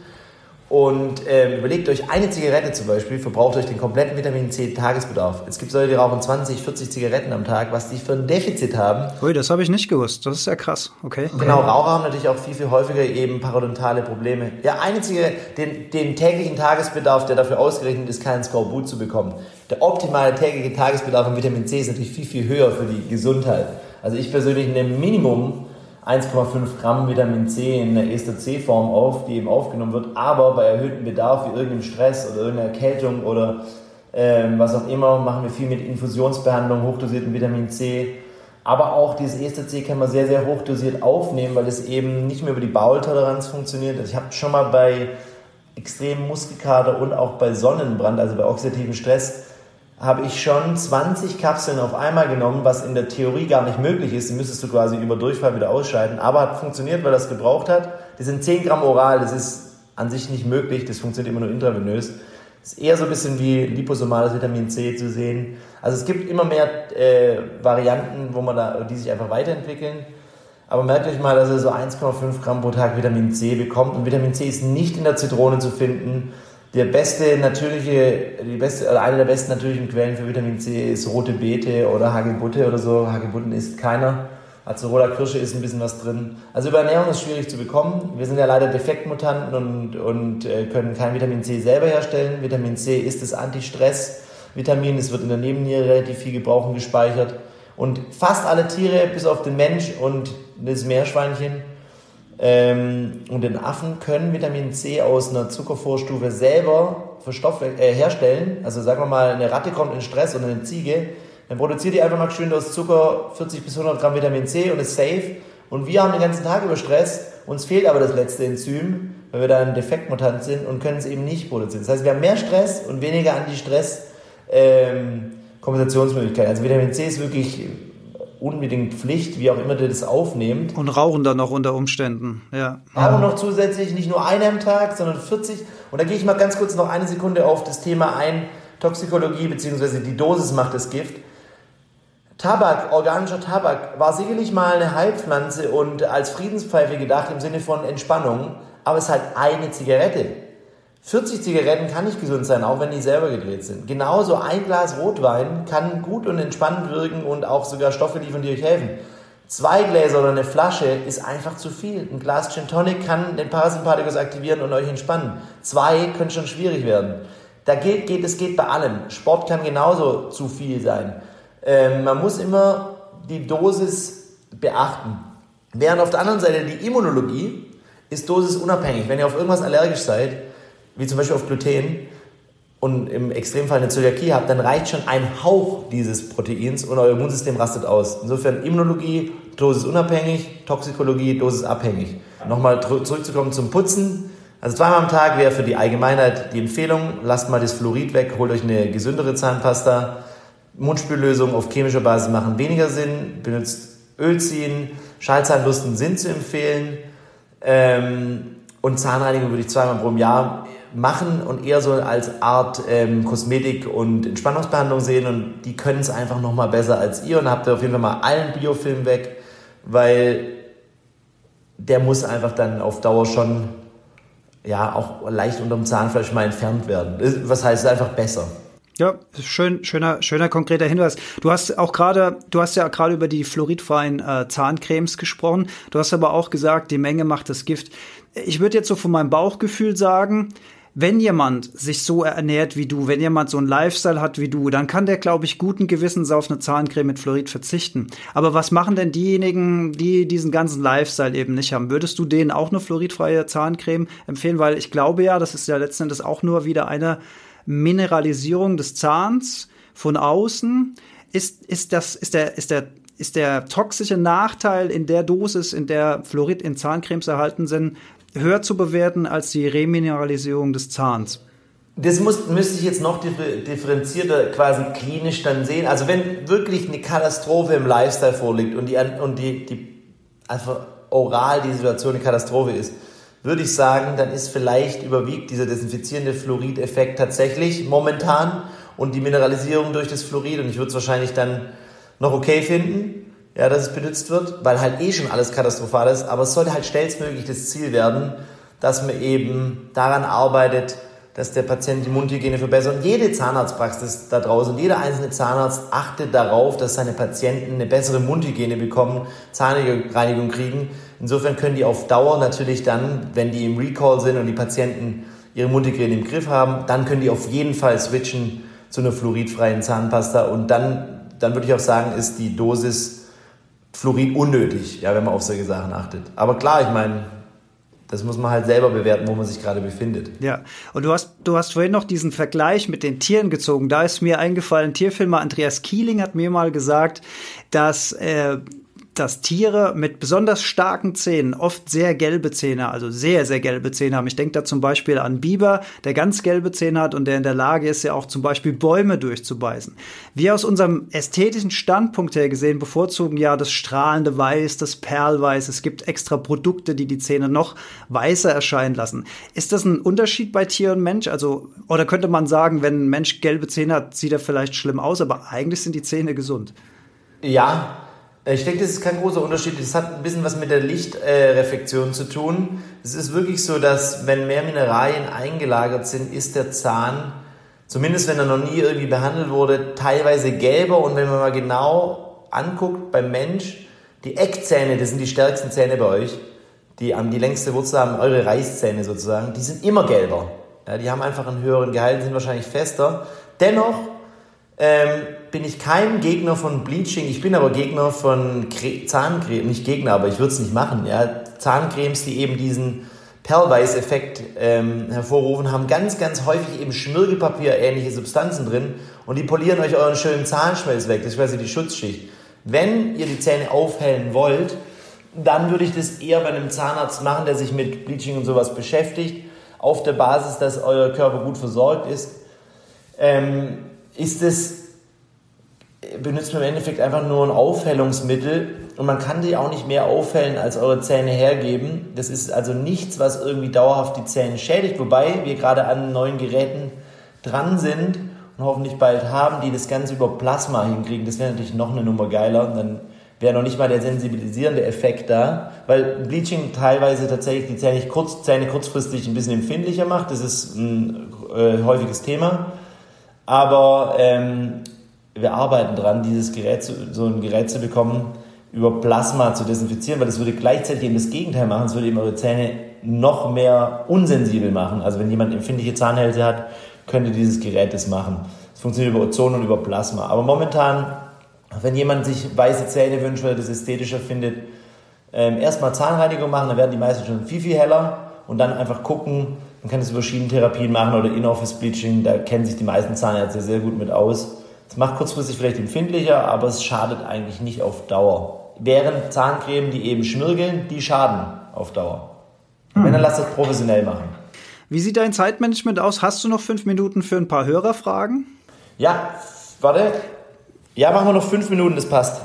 Und ähm, überlegt euch, eine Zigarette zum Beispiel verbraucht euch den kompletten Vitamin C Tagesbedarf. Es gibt Leute, die rauchen 20, 40 Zigaretten am Tag, was die für ein Defizit haben. Ui, das habe ich nicht gewusst. Das ist ja krass. Okay. Genau, Raucher haben natürlich auch viel, viel häufiger eben parodontale Probleme. Ja, eine Zigarette, den, den täglichen Tagesbedarf, der dafür ausgerechnet ist, keinen Skorbut zu bekommen. Der optimale tägliche Tagesbedarf an Vitamin C ist natürlich viel, viel höher für die Gesundheit. Also ich persönlich nehme Minimum 1,5 Gramm Vitamin C in der Ester C-Form auf, die eben aufgenommen wird, aber bei erhöhtem Bedarf wie irgendeinem Stress oder irgendeiner Erkältung oder ähm, was auch immer, machen wir viel mit Infusionsbehandlung, hochdosierten Vitamin C. Aber auch dieses Ester C kann man sehr, sehr hochdosiert aufnehmen, weil es eben nicht mehr über die Bowltoleranz funktioniert. Also ich habe schon mal bei extremen Muskelkater und auch bei Sonnenbrand, also bei oxidativen Stress, habe ich schon 20 Kapseln auf einmal genommen, was in der Theorie gar nicht möglich ist. Die müsstest du quasi über Durchfall wieder ausscheiden. Aber hat funktioniert, weil das gebraucht hat. Die sind 10 Gramm oral, das ist an sich nicht möglich, das funktioniert immer nur intravenös. Das ist eher so ein bisschen wie liposomales Vitamin C zu sehen. Also es gibt immer mehr äh, Varianten, wo man da, die sich einfach weiterentwickeln. Aber merkt euch mal, dass ihr so 1,5 Gramm pro Tag Vitamin C bekommt. Und Vitamin C ist nicht in der Zitrone zu finden der beste natürliche, die beste, oder eine der besten natürlichen Quellen für Vitamin C ist rote Beete oder Hagebutte oder so. Hagebutten isst keiner. Acerola Kirsche ist ein bisschen was drin. Also über ist schwierig zu bekommen. Wir sind ja leider Defektmutanten und, und äh, können kein Vitamin C selber herstellen. Vitamin C ist das Anti-Stress-Vitamin. Es wird in der Nebenniere relativ viel gebraucht und gespeichert. Und fast alle Tiere, bis auf den Mensch und das Meerschweinchen, ähm, und den Affen können Vitamin C aus einer Zuckervorstufe selber äh, herstellen. Also sagen wir mal, eine Ratte kommt in Stress oder eine Ziege, dann produziert die einfach mal schön aus Zucker 40 bis 100 Gramm Vitamin C und ist safe. Und wir haben den ganzen Tag über Stress, uns fehlt aber das letzte Enzym, weil wir da ein Defektmutant sind und können es eben nicht produzieren. Das heißt, wir haben mehr Stress und weniger Anti-Stress ähm, Kompensationsmöglichkeiten. Also Vitamin C ist wirklich unbedingt Pflicht, wie auch immer ihr das aufnehmt. Und rauchen dann noch unter Umständen, ja. Rauchen noch zusätzlich, nicht nur einen am Tag, sondern 40. Und da gehe ich mal ganz kurz noch eine Sekunde auf das Thema ein, Toxikologie bzw. die Dosis macht das Gift. Tabak, organischer Tabak, war sicherlich mal eine Heilpflanze und als Friedenspfeife gedacht im Sinne von Entspannung, aber es ist halt eine Zigarette. 40 Zigaretten kann nicht gesund sein, auch wenn die selber gedreht sind. Genauso ein Glas Rotwein kann gut und entspannend wirken und auch sogar Stoffe liefern, die euch helfen. Zwei Gläser oder eine Flasche ist einfach zu viel. Ein Glas Gin Tonic kann den Parasympathikus aktivieren und euch entspannen. Zwei können schon schwierig werden. Da geht, geht, es geht bei allem. Sport kann genauso zu viel sein. Ähm, man muss immer die Dosis beachten. Während auf der anderen Seite die Immunologie ist dosisunabhängig. Wenn ihr auf irgendwas allergisch seid, wie zum Beispiel auf Gluten und im Extremfall eine Zöliakie habt, dann reicht schon ein Hauch dieses Proteins und euer Immunsystem rastet aus. Insofern Immunologie, Dosis unabhängig, Toxikologie, Dosis abhängig. Nochmal zurückzukommen zum Putzen. Also zweimal am Tag wäre für die Allgemeinheit die Empfehlung, lasst mal das Fluorid weg, holt euch eine gesündere Zahnpasta. Mundspüllösungen auf chemischer Basis machen weniger Sinn, benutzt Ölziehen, Schallzahnbürsten sind zu empfehlen. Ähm, und Zahnreinigung würde ich zweimal pro Jahr machen und eher so als Art ähm, Kosmetik- und Entspannungsbehandlung sehen und die können es einfach nochmal besser als ihr und habt ihr auf jeden Fall mal allen Biofilm weg, weil der muss einfach dann auf Dauer schon ja auch leicht unterm Zahnfleisch mal entfernt werden. Was heißt, es einfach besser. Ja, schön, schöner, schöner konkreter Hinweis. Du hast auch gerade, du hast ja gerade über die fluoridfreien äh, Zahncremes gesprochen. Du hast aber auch gesagt, die Menge macht das Gift. Ich würde jetzt so von meinem Bauchgefühl sagen, wenn jemand sich so ernährt wie du, wenn jemand so einen Lifestyle hat wie du, dann kann der, glaube ich, guten Gewissens auf eine Zahncreme mit Fluorid verzichten. Aber was machen denn diejenigen, die diesen ganzen Lifestyle eben nicht haben? Würdest du denen auch eine fluoridfreie Zahncreme empfehlen? Weil ich glaube ja, das ist ja letzten Endes auch nur wieder eine Mineralisierung des Zahns von außen. Ist, ist, das, ist, der, ist, der, ist der toxische Nachteil in der Dosis, in der Fluorid in Zahncremes erhalten sind, höher zu bewerten als die Remineralisierung des Zahns? Das muss, müsste ich jetzt noch differenzierter quasi klinisch dann sehen. Also wenn wirklich eine Katastrophe im Lifestyle vorliegt und die, und die, die einfach oral die Situation eine Katastrophe ist, würde ich sagen, dann ist vielleicht überwiegt dieser desinfizierende Fluorideffekt tatsächlich momentan und die Mineralisierung durch das Fluorid und ich würde es wahrscheinlich dann noch okay finden ja, dass es benutzt wird, weil halt eh schon alles katastrophal ist. Aber es sollte halt schnellstmöglich das Ziel werden, dass man eben daran arbeitet, dass der Patient die Mundhygiene verbessert. Und jede Zahnarztpraxis da draußen, jeder einzelne Zahnarzt achtet darauf, dass seine Patienten eine bessere Mundhygiene bekommen, Zahnreinigung kriegen. Insofern können die auf Dauer natürlich dann, wenn die im Recall sind und die Patienten ihre Mundhygiene im Griff haben, dann können die auf jeden Fall switchen zu einer fluoridfreien Zahnpasta. Und dann, dann würde ich auch sagen, ist die Dosis Fluorid unnötig, ja, wenn man auf solche Sachen achtet. Aber klar, ich meine, das muss man halt selber bewerten, wo man sich gerade befindet. Ja, und du hast, du hast vorhin noch diesen Vergleich mit den Tieren gezogen. Da ist mir eingefallen, Tierfilmer Andreas Kieling hat mir mal gesagt, dass äh, dass Tiere mit besonders starken Zähnen, oft sehr gelbe Zähne, also sehr, sehr gelbe Zähne haben. Ich denke da zum Beispiel an Biber, der ganz gelbe Zähne hat und der in der Lage ist, ja auch zum Beispiel Bäume durchzubeißen. Wir aus unserem ästhetischen Standpunkt her gesehen bevorzugen ja das strahlende Weiß, das Perlweiß. Es gibt extra Produkte, die die Zähne noch weißer erscheinen lassen. Ist das ein Unterschied bei Tier und Mensch? Also, oder könnte man sagen, wenn ein Mensch gelbe Zähne hat, sieht er vielleicht schlimm aus, aber eigentlich sind die Zähne gesund? Ja, ich denke, das ist kein großer Unterschied. Das hat ein bisschen was mit der Lichtreflexion zu tun. Es ist wirklich so, dass wenn mehr Mineralien eingelagert sind, ist der Zahn, zumindest wenn er noch nie irgendwie behandelt wurde, teilweise gelber. Und wenn man mal genau anguckt beim Mensch, die Eckzähne, das sind die stärksten Zähne bei euch, die die längste Wurzel haben, eure Reißzähne sozusagen, die sind immer gelber. Ja, die haben einfach einen höheren Gehalt, sind wahrscheinlich fester. Dennoch ähm, bin ich kein Gegner von Bleaching. Ich bin aber Gegner von Cre Zahncreme. Nicht Gegner, aber ich würde es nicht machen. Ja? Zahncremes, die eben diesen Perlweiß-Effekt ähm, hervorrufen, haben ganz, ganz häufig eben Schmirgelpapier-ähnliche Substanzen drin und die polieren euch euren schönen Zahnschmelz weg. Das ist quasi die Schutzschicht. Wenn ihr die Zähne aufhellen wollt, dann würde ich das eher bei einem Zahnarzt machen, der sich mit Bleaching und sowas beschäftigt, auf der Basis, dass euer Körper gut versorgt ist. Ähm, ist es, benutzt man im Endeffekt einfach nur ein Aufhellungsmittel und man kann die auch nicht mehr aufhellen, als eure Zähne hergeben. Das ist also nichts, was irgendwie dauerhaft die Zähne schädigt, wobei wir gerade an neuen Geräten dran sind und hoffentlich bald haben, die das Ganze über Plasma hinkriegen. Das wäre natürlich noch eine Nummer geiler. dann wäre noch nicht mal der sensibilisierende Effekt da, weil Bleaching teilweise tatsächlich die Zähne, kurz, Zähne kurzfristig ein bisschen empfindlicher macht. Das ist ein äh, häufiges Thema. Aber ähm, wir arbeiten dran, dieses Gerät zu, so ein Gerät zu bekommen, über Plasma zu desinfizieren, weil das würde gleichzeitig eben das Gegenteil machen. Es würde eben eure Zähne noch mehr unsensibel machen. Also wenn jemand empfindliche Zahnhälse hat, könnte dieses Gerät das machen. Es funktioniert über Ozon und über Plasma. Aber momentan, wenn jemand sich weiße Zähne wünscht, weil er das ästhetischer findet, ähm, erstmal Zahnreinigung machen, dann werden die meisten schon viel, viel heller und dann einfach gucken, man kann es über Schienentherapien machen oder In-Office-Bleaching, da kennen sich die meisten Zahnärzte sehr gut mit aus. Es macht kurzfristig vielleicht empfindlicher, aber es schadet eigentlich nicht auf Dauer. Während Zahncreme, die eben schmirgeln, die schaden auf Dauer. Hm. Wenn, dann lass das professionell machen. Wie sieht dein Zeitmanagement aus? Hast du noch fünf Minuten für ein paar Hörerfragen? Ja, warte. Ja, machen wir noch fünf Minuten, das passt.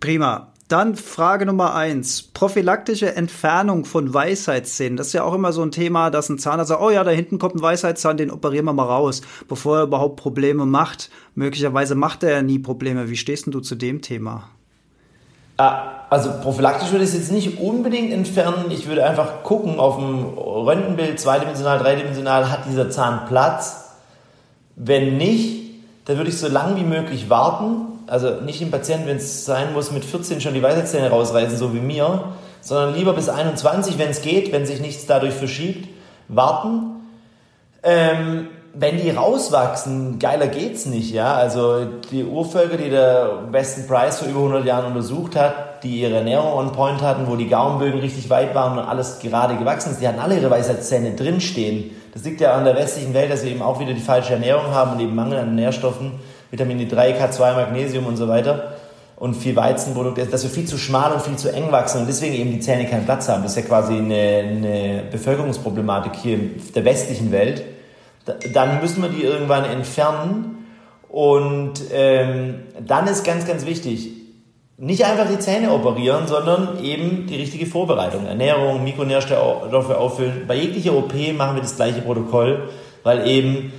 Prima. Dann Frage Nummer eins. Prophylaktische Entfernung von Weisheitszähnen. Das ist ja auch immer so ein Thema, dass ein Zahnarzt sagt, oh ja, da hinten kommt ein Weisheitszahn, den operieren wir mal raus, bevor er überhaupt Probleme macht. Möglicherweise macht er ja nie Probleme. Wie stehst denn du zu dem Thema? Ah, also prophylaktisch würde ich es jetzt nicht unbedingt entfernen. Ich würde einfach gucken auf dem Röntgenbild, zweidimensional, dreidimensional, hat dieser Zahn Platz? Wenn nicht, dann würde ich so lange wie möglich warten, also nicht dem Patienten, wenn es sein muss, mit 14 schon die Weisheitszähne rausreißen, so wie mir, sondern lieber bis 21, wenn es geht, wenn sich nichts dadurch verschiebt, warten. Ähm, wenn die rauswachsen, geiler geht's nicht, ja. Also die Urvölker, die der Weston Price vor über 100 Jahren untersucht hat, die ihre Ernährung on point hatten, wo die Gaumenbögen richtig weit waren und alles gerade gewachsen ist, die hatten alle ihre Weisheitszähne drinstehen. Das liegt ja an der westlichen Welt, dass wir eben auch wieder die falsche Ernährung haben und eben Mangel an Nährstoffen, Vitamin D3, K2, Magnesium und so weiter und viel Weizenprodukte, dass wir viel zu schmal und viel zu eng wachsen und deswegen eben die Zähne keinen Platz haben. Das ist ja quasi eine, eine Bevölkerungsproblematik hier der westlichen Welt dann müssen wir die irgendwann entfernen. Und ähm, dann ist ganz, ganz wichtig, nicht einfach die Zähne operieren, sondern eben die richtige Vorbereitung. Ernährung, Mikronährstoffe auffüllen. Bei jeglicher OP machen wir das gleiche Protokoll, weil eben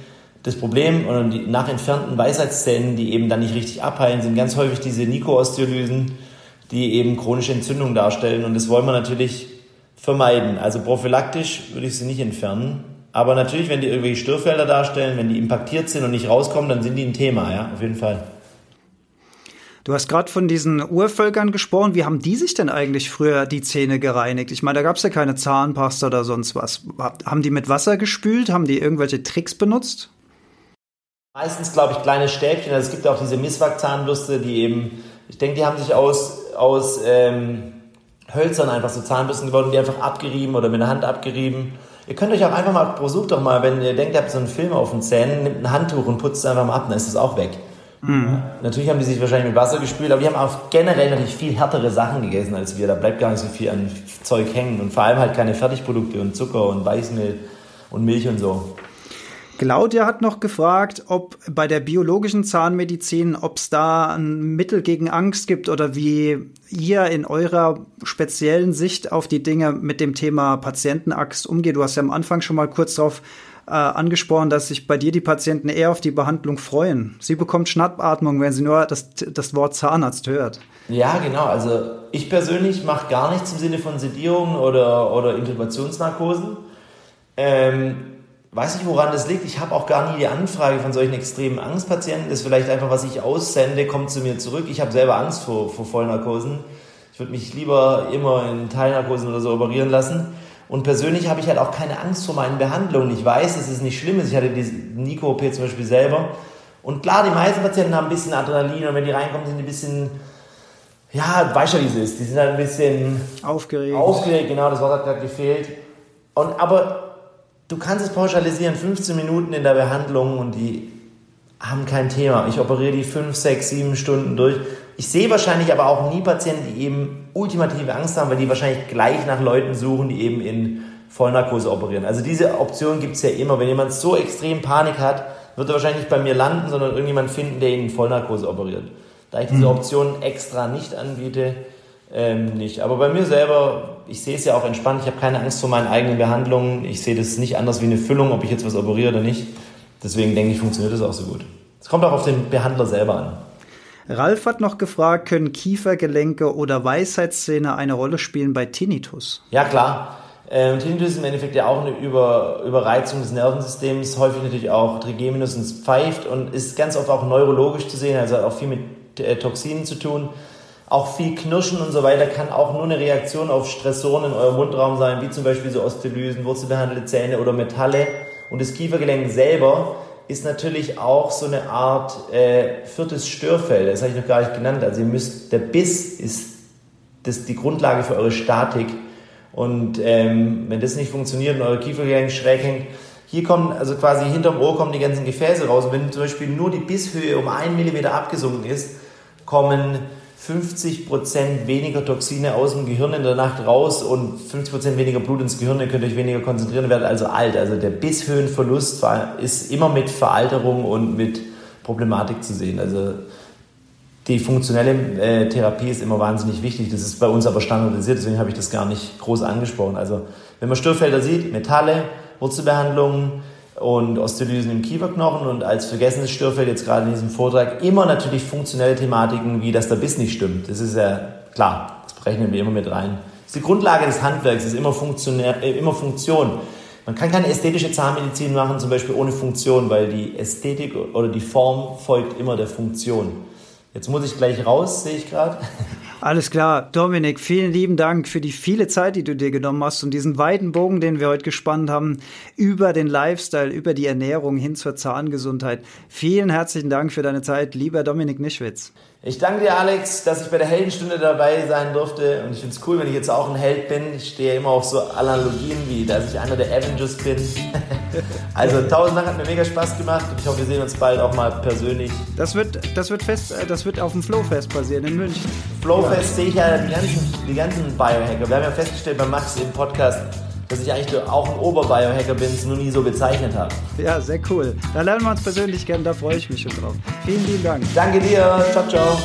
das Problem und die nach entfernten Weisheitszähnen, die eben dann nicht richtig abheilen, sind ganz häufig diese Nikoosteolysen, die eben chronische Entzündung darstellen. Und das wollen wir natürlich vermeiden. Also prophylaktisch würde ich sie nicht entfernen. Aber natürlich, wenn die irgendwelche Störfelder darstellen, wenn die impactiert sind und nicht rauskommen, dann sind die ein Thema, ja, auf jeden Fall. Du hast gerade von diesen Urvölkern gesprochen. Wie haben die sich denn eigentlich früher die Zähne gereinigt? Ich meine, da gab es ja keine Zahnpasta oder sonst was. Haben die mit Wasser gespült? Haben die irgendwelche Tricks benutzt? Meistens, glaube ich, kleine Stäbchen. Also es gibt auch diese Misswag-Zahnbürste, die eben, ich denke, die haben sich aus, aus ähm, Hölzern einfach so Zahnbürsten geworden, die einfach abgerieben oder mit der Hand abgerieben. Ihr könnt euch auch einfach mal, versucht doch mal, wenn ihr denkt, ihr habt so einen Film auf den Zähnen, nimmt ein Handtuch und putzt es einfach mal ab, dann ist es auch weg. Mhm. Natürlich haben die sich wahrscheinlich mit Wasser gespült, aber die haben auch generell natürlich viel härtere Sachen gegessen als wir. Da bleibt gar nicht so viel an Zeug hängen und vor allem halt keine Fertigprodukte und Zucker und Weißmehl und Milch und so. Claudia hat noch gefragt, ob bei der biologischen Zahnmedizin, ob es da ein Mittel gegen Angst gibt oder wie ihr in eurer speziellen Sicht auf die Dinge mit dem Thema Patientenangst umgeht. Du hast ja am Anfang schon mal kurz darauf äh, angesprochen, dass sich bei dir die Patienten eher auf die Behandlung freuen. Sie bekommt Schnappatmung, wenn sie nur das, das Wort Zahnarzt hört. Ja, genau. Also ich persönlich mache gar nichts im Sinne von Sedierung oder, oder Intubationsnarkosen. Ähm, weiß nicht, woran das liegt. Ich habe auch gar nie die Anfrage von solchen extremen Angstpatienten. Das ist vielleicht einfach, was ich aussende, kommt zu mir zurück. Ich habe selber Angst vor, vor Vollnarkosen. Ich würde mich lieber immer in Teilnarkosen oder so operieren lassen. Und persönlich habe ich halt auch keine Angst vor meinen Behandlungen. Ich weiß, dass es nicht schlimm ist. Ich hatte diese Nico-OP zum Beispiel selber. Und klar, die meisten Patienten haben ein bisschen Adrenalin und wenn die reinkommen, sind die ein bisschen, ja, weißt du, wie es ist. Die sind halt ein bisschen aufgeregt. Aufgeregt, genau, das Wort hat gerade gefehlt. Und, aber du kannst es pauschalisieren, 15 Minuten in der Behandlung und die haben kein Thema. Ich operiere die 5, 6, 7 Stunden durch. Ich sehe wahrscheinlich aber auch nie Patienten, die eben ultimative Angst haben, weil die wahrscheinlich gleich nach Leuten suchen, die eben in Vollnarkose operieren. Also diese Option gibt es ja immer. Wenn jemand so extrem Panik hat, wird er wahrscheinlich nicht bei mir landen, sondern irgendjemand finden, der ihn in Vollnarkose operiert. Da ich diese mhm. Option extra nicht anbiete, ähm, nicht. Aber bei mir selber, ich sehe es ja auch entspannt. Ich habe keine Angst vor meinen eigenen Behandlungen. Ich sehe das nicht anders wie eine Füllung, ob ich jetzt was operiere oder nicht. Deswegen denke ich, funktioniert das auch so gut. Es kommt auch auf den Behandler selber an. Ralf hat noch gefragt, können Kiefergelenke oder Weisheitszähne eine Rolle spielen bei Tinnitus? Ja, klar. Ähm, Tinnitus ist im Endeffekt ja auch eine Über Überreizung des Nervensystems, häufig natürlich auch Trigeminus und es pfeift und ist ganz oft auch neurologisch zu sehen, also hat auch viel mit äh, Toxinen zu tun. Auch viel Knirschen und so weiter kann auch nur eine Reaktion auf Stressoren in eurem Mundraum sein, wie zum Beispiel so Osteolysen, wurzelbehandelte Zähne oder Metalle. Und das Kiefergelenk selber ist natürlich auch so eine Art äh, viertes Störfeld. Das habe ich noch gar nicht genannt. Also ihr müsst, der Biss ist das, die Grundlage für eure Statik. Und ähm, wenn das nicht funktioniert und euer Kiefergelenk schräg hängt, hier kommen, also quasi hinterm Ohr kommen die ganzen Gefäße raus. Und wenn zum Beispiel nur die Bisshöhe um einen Millimeter abgesunken ist, kommen 50% weniger Toxine aus dem Gehirn in der Nacht raus und 50% weniger Blut ins Gehirn, ihr könnt euch weniger konzentrieren, werdet also alt. Also der Bisshöhenverlust ist immer mit Veralterung und mit Problematik zu sehen. Also die funktionelle äh, Therapie ist immer wahnsinnig wichtig. Das ist bei uns aber standardisiert, deswegen habe ich das gar nicht groß angesprochen. Also wenn man Störfelder sieht, Metalle, Wurzelbehandlungen, und Osteolysen im Kieferknochen und als vergessenes Störfeld jetzt gerade in diesem Vortrag immer natürlich funktionelle Thematiken, wie dass der Biss nicht stimmt. Das ist ja klar, das rechnen wir immer mit rein. Das ist die Grundlage des Handwerks, ist immer, äh, immer Funktion. Man kann keine ästhetische Zahnmedizin machen, zum Beispiel ohne Funktion, weil die Ästhetik oder die Form folgt immer der Funktion. Jetzt muss ich gleich raus, sehe ich gerade. Alles klar. Dominik, vielen lieben Dank für die viele Zeit, die du dir genommen hast und diesen weiten Bogen, den wir heute gespannt haben, über den Lifestyle, über die Ernährung hin zur Zahngesundheit. Vielen herzlichen Dank für deine Zeit, lieber Dominik Nischwitz. Ich danke dir, Alex, dass ich bei der Heldenstunde dabei sein durfte. Und ich finde es cool, wenn ich jetzt auch ein Held bin. Ich stehe immer auf so Analogien, wie dass ich einer der Avengers bin. (laughs) also tausend Dank, hat mir mega Spaß gemacht. Und ich hoffe, wir sehen uns bald auch mal persönlich. Das wird, das wird, fest, äh, das wird auf dem Flowfest passieren in München. Flowfest ja. sehe ich ja die ganzen, die ganzen Biohacker. Wir haben ja festgestellt bei Max im Podcast, dass ich eigentlich auch ein Oberbiohacker bin, es nur nie so bezeichnet habe. Ja, sehr cool. Da lernen wir uns persönlich kennen, da freue ich mich schon drauf. Vielen lieben Dank. Danke dir. Ciao, ciao.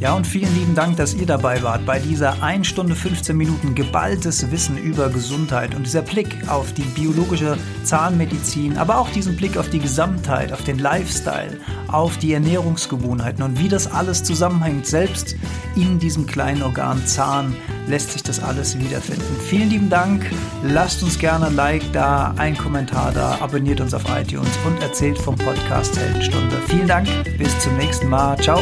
Ja, und vielen lieben Dank, dass ihr dabei wart bei dieser 1 Stunde 15 Minuten geballtes Wissen über Gesundheit und dieser Blick auf die biologische Zahnmedizin, aber auch diesen Blick auf die Gesamtheit, auf den Lifestyle, auf die Ernährungsgewohnheiten und wie das alles zusammenhängt. Selbst in diesem kleinen Organ Zahn lässt sich das alles wiederfinden. Vielen lieben Dank. Lasst uns gerne ein Like da, ein Kommentar da, abonniert uns auf iTunes und erzählt vom Podcast Heldenstunde. Vielen Dank. Bis zum nächsten Mal. Ciao.